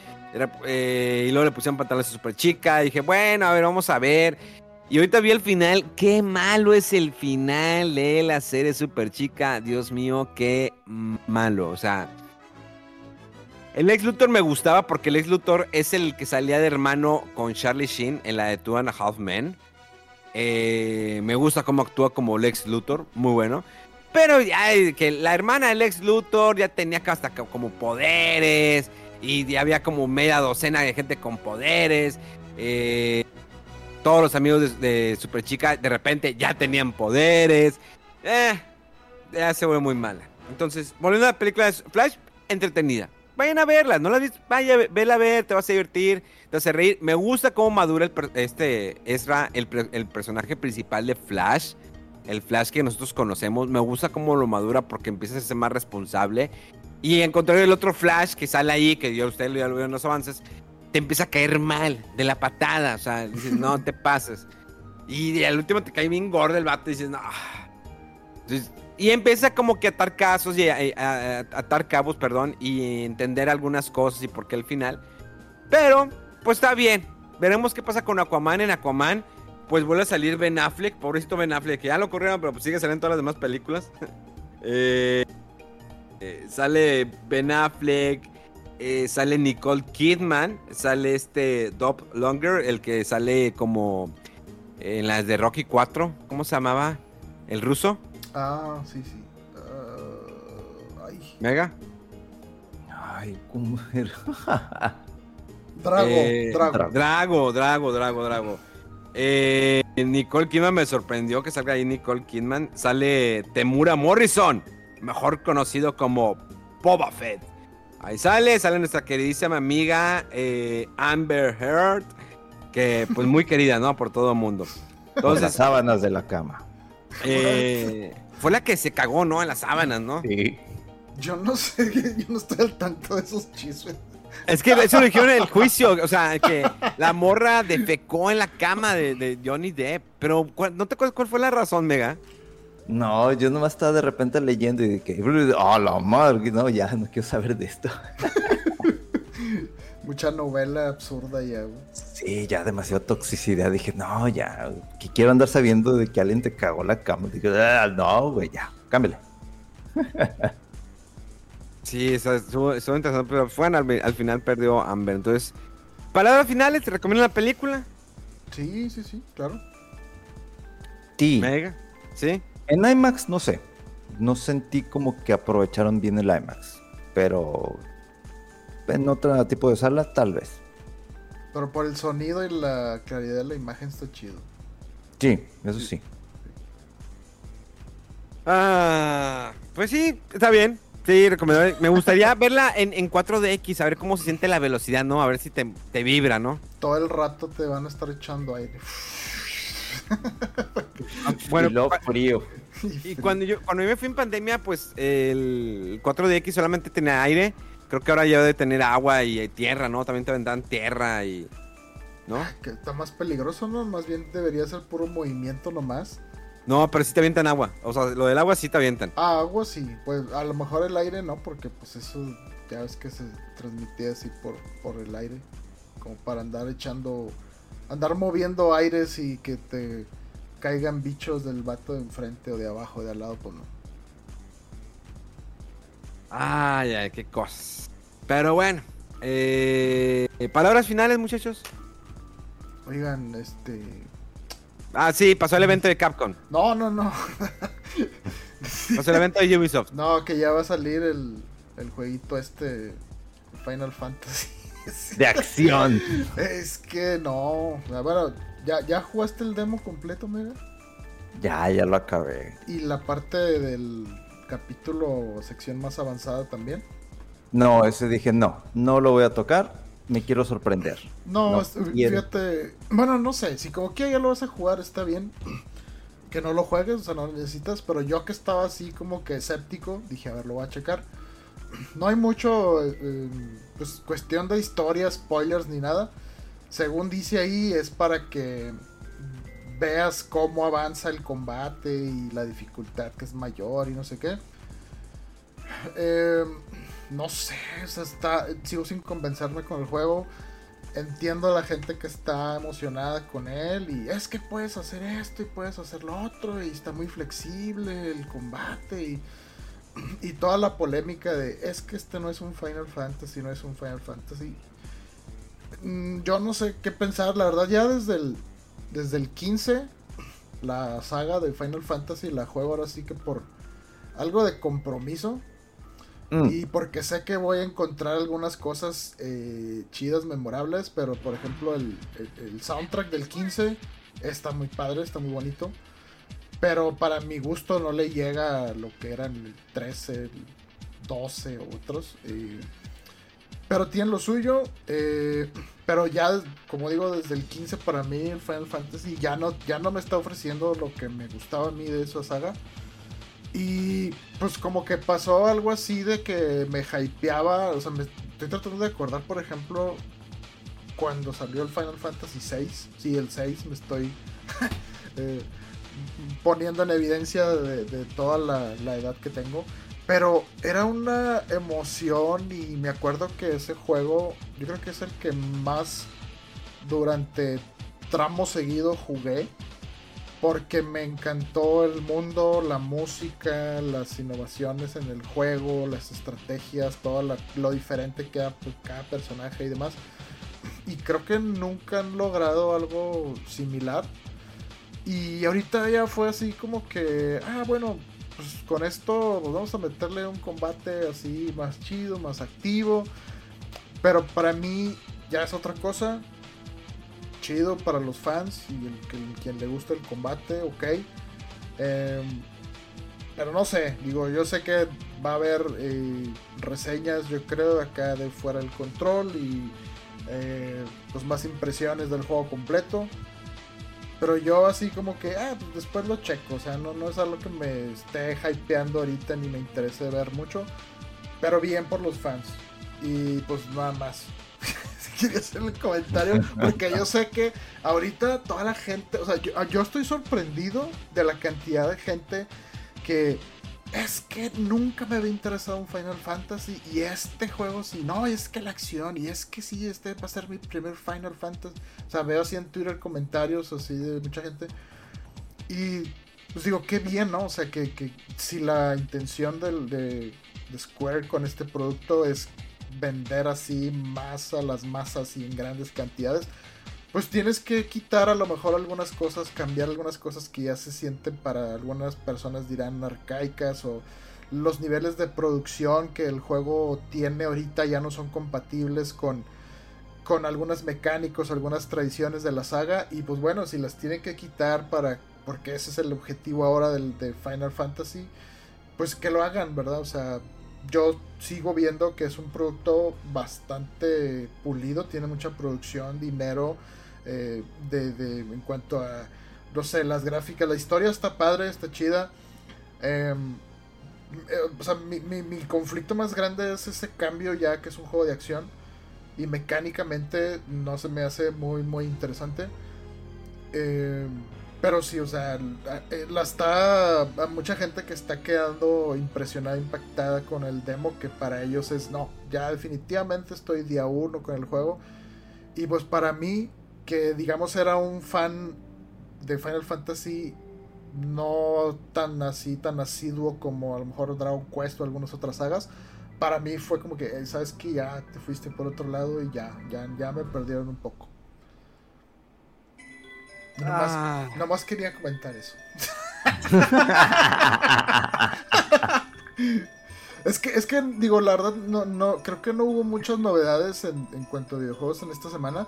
eh, y luego le pusieron pantalones a Super Chica. Dije, bueno, a ver, vamos a ver. Y ahorita vi el final. Qué malo es el final de la serie Super Chica. Dios mío, qué malo. O sea, el ex Luthor me gustaba porque el ex Luthor es el que salía de hermano con Charlie Sheen en la de Two and a Half Men. Eh, me gusta cómo actúa como Lex Luthor, muy bueno. Pero ya que la hermana del ex Luthor ya tenía hasta co- como poderes y ya había como media docena de gente con poderes. eh, todos los amigos de, de Super Chica de repente ya tenían poderes. Eh, ya se vuelve muy mala. Entonces, volviendo a la película de Flash, entretenida. Vayan a verla, no la vaya, vela a ver, te vas a divertir, te vas a reír. Me gusta cómo madura este Ezra, el, el personaje principal de Flash, el Flash que nosotros conocemos. Me gusta cómo lo madura porque empieza a ser más responsable. Y en contrario del otro Flash que sale ahí, que yo usted ya lo veo en los avances, te empieza a caer mal, de la patada. O sea, dices, no te pases. Y al último te cae bien gordo el vato y dices, no. Y empieza como que a atar casos y a, a- a atar cabos, perdón, y entender algunas cosas y por qué el final. Pero, pues está bien. Veremos qué pasa con Aquaman. En Aquaman, pues vuelve a salir Ben Affleck, pobrecito Ben Affleck, que ya lo corrieron, pero pues sigue saliendo en todas las demás películas. [LAUGHS] Eh, eh, sale Ben Affleck, eh, sale Nicole Kidman, sale este Dob Longer, el que sale como en las de Rocky 4, ¿cómo se llamaba? ¿El ruso? Ah, sí, sí. Ah, ay. Mega. Ay, ¿cómo era? Drago, Eh, Drago. Drago, Drago, Drago, Drago. Eh, Nicole Kidman me sorprendió que salga ahí Nicole Kidman. Sale Temura Morrison, mejor conocido como Boba Fett. Ahí sale, sale nuestra queridísima amiga eh, Amber Heard, que pues muy querida, ¿no? Por todo el mundo. Con las Entonces, sábanas de la cama. eh, fue la que se cagó, ¿no? En las sábanas, ¿no? Sí. Yo no sé, [LAUGHS] yo no estoy al tanto de esos chismes. Es que eso lo dijeron en el juicio, o sea, que la morra defecó en la cama de, de Johnny Depp. Pero, ¿cuál- ¿no te acuerdas cuál fue la razón, Mega? No, yo nomás estaba de repente leyendo y de que, oh, la madre, no, ya no quiero saber de esto. [LAUGHS] Mucha novela absurda ya, güey. Sí, ya demasiada toxicidad. Dije, no, ya, que quiero andar sabiendo de que alguien te cagó la cama. Dije, ah, no, güey, ya, cámbiale. [LAUGHS] Sí, estuvo, interesante, pero fue al, al final perdió Amber. Entonces, palabras finales, ¿te recomiendo la película? Sí, sí, sí, claro. Sí, Mega, ¿sí? en IMAX no sé. No sentí como que aprovecharon bien el IMAX. Pero en otro tipo de sala, tal vez. Pero por el sonido y la claridad de la imagen está chido. Sí, eso sí. Ah, pues sí, está bien. Sí, recomendable. Me gustaría verla en, en 4DX, a ver cómo se siente la velocidad, ¿no? A ver si te, te vibra, ¿no? Todo el rato te van a estar echando aire. [LAUGHS] Bueno, y frío. Y cuando yo, cuando yo me fui en pandemia, pues el 4DX solamente tenía aire. Creo que ahora ya debe tener agua y tierra, ¿no? También te vendrán tierra y. ¿No? Que está más peligroso, ¿no? Más bien debería ser puro movimiento nomás. No, pero sí te avientan agua. O sea, lo del agua sí te avientan. Ah, agua sí. Pues a lo mejor el aire no, porque pues eso ya ves que se transmitía así por, por el aire. Como para andar echando. Andar moviendo aires y que te caigan bichos del vato de enfrente o de abajo, de al lado, pues no. Ay, ay, qué cosas. Pero bueno. Eh, palabras finales, muchachos. Oigan, este. Ah, sí, pasó el evento de Capcom. No, no, no. [LAUGHS] Pasó el evento de Ubisoft. No, que ya va a salir el, el jueguito este. Final Fantasy. De acción. [LAUGHS] Es que no. Ah, Bueno, ¿ya, ya jugaste el demo completo, mega. Ya, ya lo acabé. Y la parte del capítulo sección más avanzada también. No, ese dije, no, no lo voy a tocar. Me quiero sorprender. No, No es- quiero. fíjate. Bueno, no sé. Si como que ya lo vas a jugar, está bien. [CLEARS THROAT] Que no lo juegues, o sea, no lo necesitas. Pero yo que estaba así como que escéptico, dije, a ver, lo voy a checar. [CLEARS THROAT] No hay mucho. eh, eh, pues cuestión de historia, spoilers ni nada. Según dice ahí, es para que veas cómo avanza el combate y la dificultad que es mayor y no sé qué. Eh, no sé, o sea, está, sigo sin convencerme con el juego. Entiendo a la gente que está emocionada con él y es que puedes hacer esto y puedes hacer lo otro y está muy flexible el combate y, y toda la polémica de es que este no es un Final Fantasy, no es un Final Fantasy. Mm, Yo no sé qué pensar, la verdad ya desde el, desde el 15 la saga de Final Fantasy la juego ahora sí que por algo de compromiso. Mm, Y porque sé que voy a encontrar algunas cosas eh, chidas, memorables, pero por ejemplo el, el- soundtrack del 15 está muy padre, está muy bonito. Pero para mi gusto no le llega a lo que eran el 13, el 12 o otros. eh, pero tiene lo suyo. eh, pero ya, como digo, desde el 15 para mí el Final Fantasy ya no, ya no me está ofreciendo lo que me gustaba a mí de esa saga. Y pues como que pasó algo así de que me hypeaba, o sea, me estoy tratando de acordar, por ejemplo, cuando salió el Final Fantasy VI, sí, el 6, me estoy [LAUGHS] eh, poniendo en evidencia de, toda la, la edad que tengo. Pero era una emoción y me acuerdo que ese juego, yo creo que es el que más durante tramo seguido jugué porque me encantó el mundo, la música, las innovaciones en el juego, las estrategias, todo la- lo diferente que era pues, cada personaje y demás. Y creo que nunca han logrado algo similar. Y ahorita ya fue así como que, ah, bueno, pues con esto vamos a meterle un combate así más chido, más activo. Pero para mí ya es otra cosa chido para los fans y quien le gusta el combate, ok. Em, pero no sé, digo, yo sé que va a haber eh, reseñas, yo creo, acá de fuera del control y eh, pues más impresiones del juego completo. Pero yo así como que, ah, pues después lo checo, o sea, no, no es algo que me esté hypeando ahorita ni me interese ver mucho. Pero bien por los fans. Y pues nada más. [LAUGHS] Quería hacer el comentario porque yo sé que ahorita toda la gente, o sea, yo, yo estoy sorprendido de la cantidad de gente que es que nunca me había interesado un Final Fantasy y este juego sí, no, es que la acción y es que sí, este va a ser mi primer Final Fantasy. O sea, veo así en Twitter comentarios así de mucha gente y pues digo, qué bien, ¿no? O sea, que, que si la intención del, de, de Square con este producto es vender así más a las masas y en grandes cantidades, pues tienes que quitar a lo mejor algunas cosas, cambiar algunas cosas que ya se sienten para algunas personas dirán arcaicas o los niveles de producción que el juego tiene ahorita ya no son compatibles con con algunas mecánicos, algunas tradiciones de la saga y pues bueno, si las tienen que quitar para porque ese es el objetivo ahora del de Final Fantasy, pues que lo hagan, ¿verdad? O sea, yo sigo viendo que es un producto bastante pulido, tiene mucha producción, dinero, eh, de, de- en cuanto a, no sé, las gráficas, la historia está padre, está chida. Em, eh, o sea, mi, mi- mi conflicto más grande es ese cambio ya que es un juego de acción y mecánicamente no se me hace muy, muy interesante. Pero sí, o sea, la, eh, la está. Mucha gente que está quedando impresionada, impactada con el demo, que para ellos es no, ya definitivamente estoy día uno con el juego. Y pues para mí, que digamos era un fan de Final Fantasy, no tan así, tan asiduo como a lo mejor Dragon Quest o algunas otras sagas. Para mí fue como que, eh, sabes que ya te fuiste por otro lado y ya, ya, ya me perdieron un poco. Nomás, Ah. nomás quería comentar eso. [LAUGHS] es que, es que, digo, la verdad, no, no, creo que no hubo muchas novedades en, en cuanto a videojuegos en esta semana.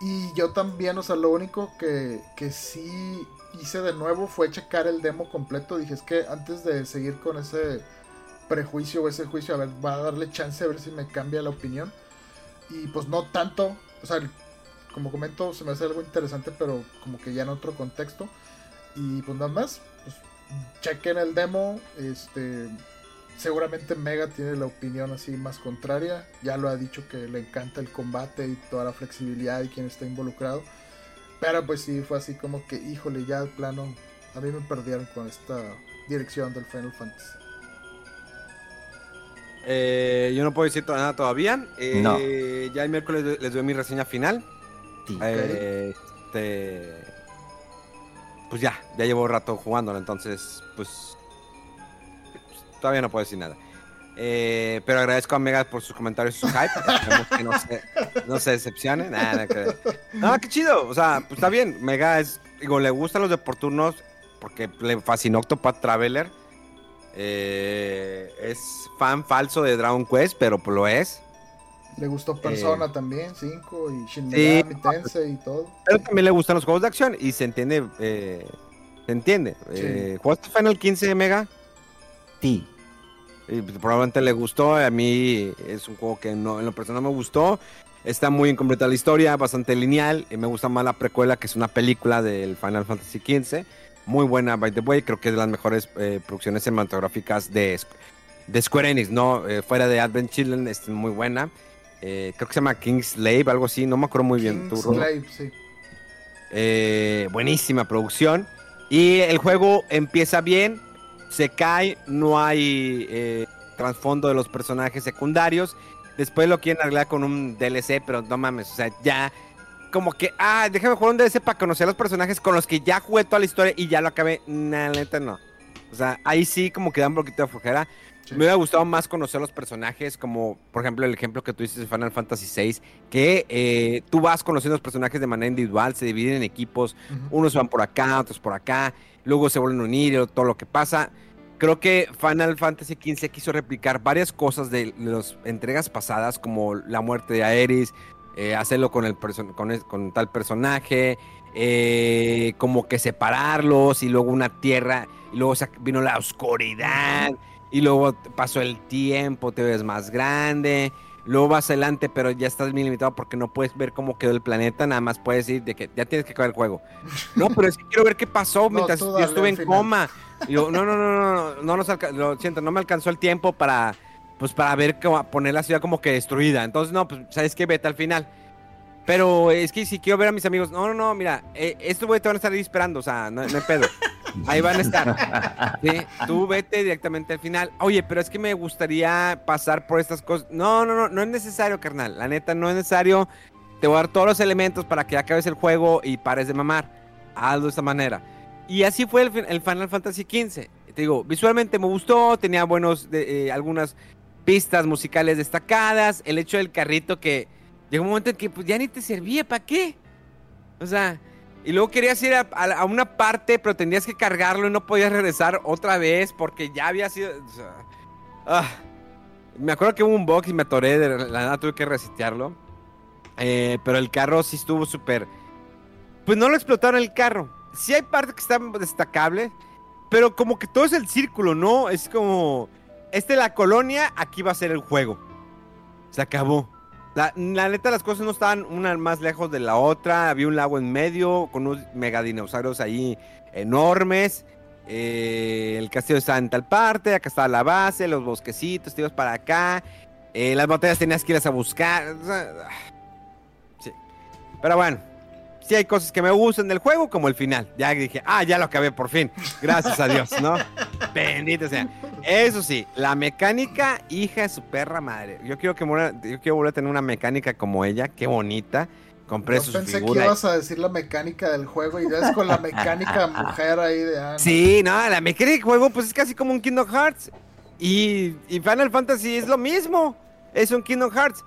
Y yo también, o sea, lo único que, que sí hice de nuevo fue checar el demo completo. Dije, es que antes de seguir con ese prejuicio o ese juicio, a ver, va a darle chance a ver si me cambia la opinión. Y pues no tanto, o sea, como comento, se me hace algo interesante, pero como que ya en otro contexto. Y pues nada más, pues, chequen el demo. Este, seguramente Mega tiene la opinión así más contraria. Ya lo ha dicho que le encanta el combate y toda la flexibilidad y quien está involucrado. Pero pues sí, fue así como que, híjole, ya de plano, a mí me perdieron con esta dirección del Final Fantasy. Eh, yo no puedo decir nada todavía. Eh, No. Ya el miércoles les- les doy mi reseña final. Eh, este, pues ya, ya llevo rato jugándolo, entonces, pues, pues, todavía no puedo decir nada. Eh, pero agradezco a Mega por sus comentarios y su hype. Esperemos que no se, no se decepcione. Nah, nah, que- no, qué chido. O sea, pues está bien. Mega es, digo, le gustan los de por turnos porque le fascinó Octopath Traveler. Eh, es fan falso de Dragon Quest, pero pues lo es. Le gustó Persona también, 5 y Shin Sí. Megami Tensei y todo. Pero también le gustan los juegos de acción y se entiende. eh, se entiende. Sí. Eh, ¿Jugaste Final 15 Mega? Sí. Y pues, probablemente le gustó. A mí es un juego que no, en lo personal me gustó. Está muy incompleta la historia, bastante lineal. Y me gusta más la precuela, que es una película del Final Fantasy XV. Muy buena, by the way. Creo que es de las mejores eh, producciones cinematográficas de, de Square Enix, ¿no? Eh, fuera de Advent Children, es muy buena. Eh, creo que se llama Kingslave, algo así. No me acuerdo muy bien. Kingslave, sí. Eh, buenísima producción. Y el juego empieza bien, se cae, no hay eh, trasfondo de los personajes secundarios. Después lo quieren arreglar con un DLC, pero no mames, o sea, ya como que, ah, déjame jugar un DLC para conocer a los personajes con los que ya jugué toda la historia y ya lo acabé. Nah, la neta no. O sea, ahí sí como que da un poquito de flojera. Sí. Me hubiera gustado más conocer los personajes, como por ejemplo el ejemplo que tú dices de Final Fantasy VI, que eh, tú vas conociendo los personajes de manera individual, se dividen en equipos, unos van por acá, otros por acá, luego se vuelven a unir, todo lo que pasa. Creo que Final Fantasy XV quiso replicar varias cosas de las entregas pasadas, como la muerte de Aeris, eh, hacerlo con, el con, con tal personaje, eh, como que separarlos y luego una tierra, y luego vino la oscuridad, y luego pasó el tiempo, te ves más grande, luego vas adelante, pero ya estás bien limitado porque no puedes ver cómo quedó el planeta, nada más puedes ir de que ya tienes que acabar el juego. No, pero es que quiero ver qué pasó [LAUGHS] mientras yo estuve en final. coma. Y yo, no, no, no, no, no, no nos lo siento, no me alcanzó el tiempo para, pues para ver cómo poner la ciudad como que destruida. Entonces, no, pues, ¿sabes qué? Vete al final. Pero es que si quiero ver a mis amigos, no, no, no, mira, eh, estos güey te van a estar ahí esperando, o sea, no, no hay pedo. [LAUGHS] Ahí van a estar. [LAUGHS] Sí, tú vete directamente al final. Oye, pero es que me gustaría pasar por estas cosas. No, no, no, no es necesario, carnal. La neta, no es necesario. Te voy a dar todos los elementos para que acabes el juego y pares de mamar. Hazlo de esta manera. Y así fue el Final Fantasy XV. Te digo, visualmente me gustó, tenía buenos, de- eh, algunas pistas musicales destacadas. El hecho del carrito que llegó un momento en que pues, ya ni te servía, ¿para qué? O sea, y luego querías ir a, una parte, pero tenías que cargarlo y no podías regresar otra vez porque ya había sido. ah. me acuerdo que hubo un box y me atoré, de la nada tuve que resetearlo. Eh, pero el carro sí estuvo súper. Pues no lo explotaron el carro. Sí hay partes que están destacables, pero como que todo es el círculo, ¿no? Es como. Este es la colonia, aquí va a ser el juego. Se acabó. La, la neta, las cosas no estaban una más lejos de la otra. Había un lago en medio con unos megadinosaurios ahí enormes. Eh, el castillo estaba en tal parte. Acá estaba la base, los bosquecitos, te para acá. Eh, las batallas tenías que irlas a buscar. ah, sí. Pero bueno, Sí hay cosas que me gustan del juego, como el final. Ya dije, ah, ya lo acabé por fin. Gracias a Dios, ¿no? [LAUGHS] Bendito sea. Eso sí, la mecánica, hija de su perra madre. Yo quiero que yo quiero volver a tener una mecánica como ella, qué bonita. Compré Yo pensé que ibas a decir la mecánica del juego y ya es con la mecánica [LAUGHS] mujer ahí de ah, Sí, no, la mecánica del juego pues es casi como un Kingdom Hearts. Y, y Final Fantasy es lo mismo. Es un Kingdom Hearts.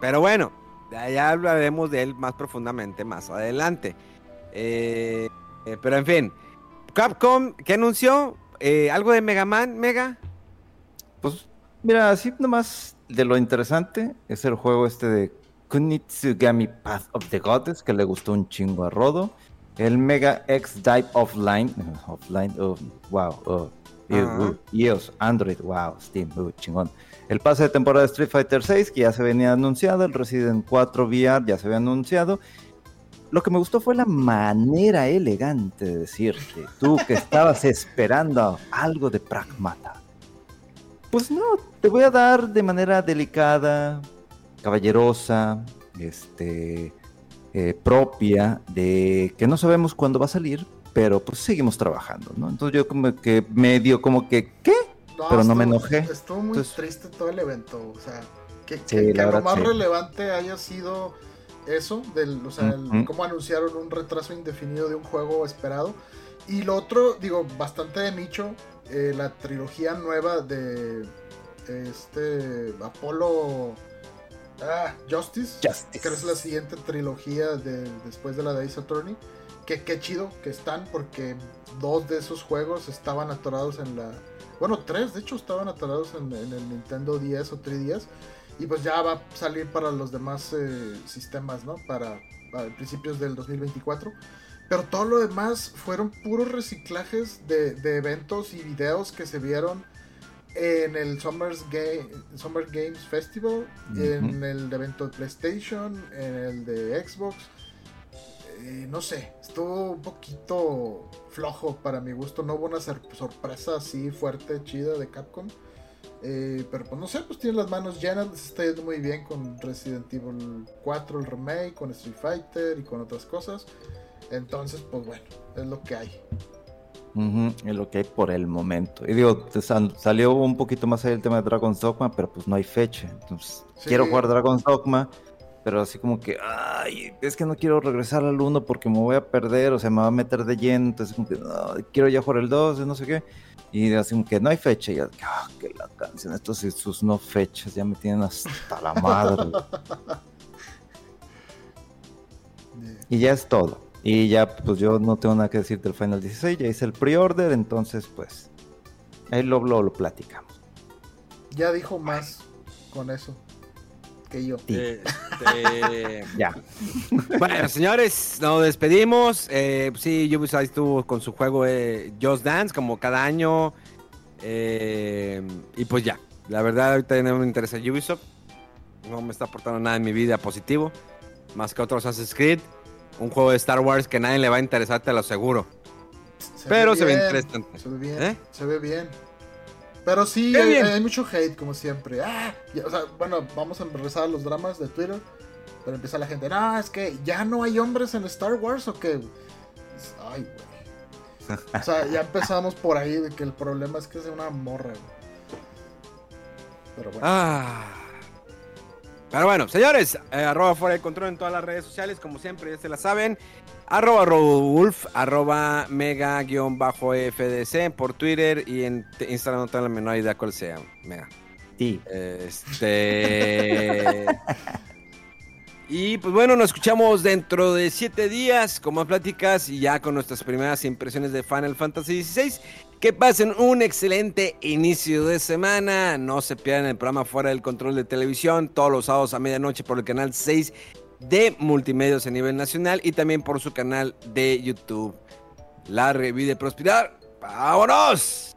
Pero bueno, ya hablaremos de él más profundamente más adelante. Eh, eh, pero en fin, Capcom, ¿qué anunció? Eh, ¿Algo de Mega Man, Mega? Pues mira, así nomás de lo interesante es el juego este de Kunitsugami Path of the Goddess, que le gustó un chingo a Rodo. El Mega X Dive Offline, [LAUGHS] offline, oh, wow, oh, iOS, Android, wow, Steam, uh, chingón. El pase de temporada de Street Fighter 6, que ya se venía anunciado, el Resident 4 VR ya se había anunciado. Lo que me gustó fue la manera elegante de decirte, tú que estabas esperando algo de pragmata. Pues no, te voy a dar de manera delicada, caballerosa, este, eh, propia, de que no sabemos cuándo va a salir, pero pues seguimos trabajando, ¿no? Entonces yo como que medio como que, ¿qué? pero no me enojé. Estuvo muy triste todo el evento, o sea, que, lo más relevante haya sido eso, del, o sea, cómo anunciaron un retraso indefinido de un juego esperado. Y lo otro, digo, bastante de nicho, eh, la trilogía nueva de este Apolo ah, Justice, que es la siguiente trilogía de, después de la de Ace Attorney. Que qué chido que están porque dos de esos juegos estaban atorados en la bueno, tres, de hecho, estaban atorados en, el Nintendo 10 o 3DS. Y pues ya va a salir para los demás eh, sistemas, ¿no? Para, principios del 2024. Pero todo lo demás fueron puros reciclajes de, eventos y videos que se vieron en el Summer's Game, Summer Games Festival, en el evento de PlayStation, en el de Xbox. Eh, no sé, estuvo un poquito flojo para mi gusto. No hubo una sorpresa así fuerte, chida de Capcom. Eh, pero pues no sé, pues tiene las manos llenas, les está yendo muy bien con Resident Evil 4, el remake, con Street Fighter y con otras cosas. Entonces, pues bueno, es lo que hay. es lo que hay por el momento. Y digo, salió un poquito más allá el tema de Dragon's Dogma, pero pues no hay fecha. Entonces, quiero jugar Dragon's Dogma pero así como que, ay, es que no quiero regresar al 1 porque me voy a perder, o sea, me va a meter de lleno, entonces como que, no, quiero ya jugar el 2, no sé qué, y así como que no hay fecha, y ya, ah, que la canción, estos y sus no fechas ya me tienen hasta la madre. [LAUGHS] y ya es todo. Y ya, pues yo no tengo nada que decir del Final 16, ya hice el pre-order, entonces pues ahí lo, lo, lo platicamos. Ya dijo más con eso que yo. Este, ya. [LAUGHS] Bueno, señores, nos despedimos. Eh, sí, Ubisoft estuvo con su juego eh, Just Dance, como cada año. Eh, y pues ya. La verdad, ahorita no me interesa Ubisoft. No me está aportando nada en mi vida positivo. Más que otros Assassin's Creed. Un juego de Star Wars que a nadie le va a interesar, te lo aseguro. Pero se ve interesante. Se ve bien. ¿Eh? Se ve bien. Pero sí, hay, mucho hate, como siempre. Ah, o sea, bueno, vamos a regresar a los dramas de Twitter. Pero empieza la gente, no, es que ya no hay hombres en Star Wars o qué. Ay, güey. O sea, ya empezamos por ahí de que el problema es que es una morra, Pero bueno. Ah. Pero bueno, señores, eh, arroba fuera de control en todas las redes sociales, como siempre, ya se la saben. Arroba Rodolf, arroba mega-fdc por Twitter y en Instagram no tengo la menor idea cuál sea. Mega. Sí. Este. [LAUGHS] y pues bueno, nos escuchamos dentro de siete días con más pláticas y ya con nuestras primeras impresiones de Final Fantasy XVI. Que pasen un excelente inicio de semana. No se pierdan el programa Fuera del Control de Televisión todos los sábados a medianoche por el canal 6 de multimedios a nivel nacional y también por su canal de YouTube. La revide prosperar. ¡Vámonos!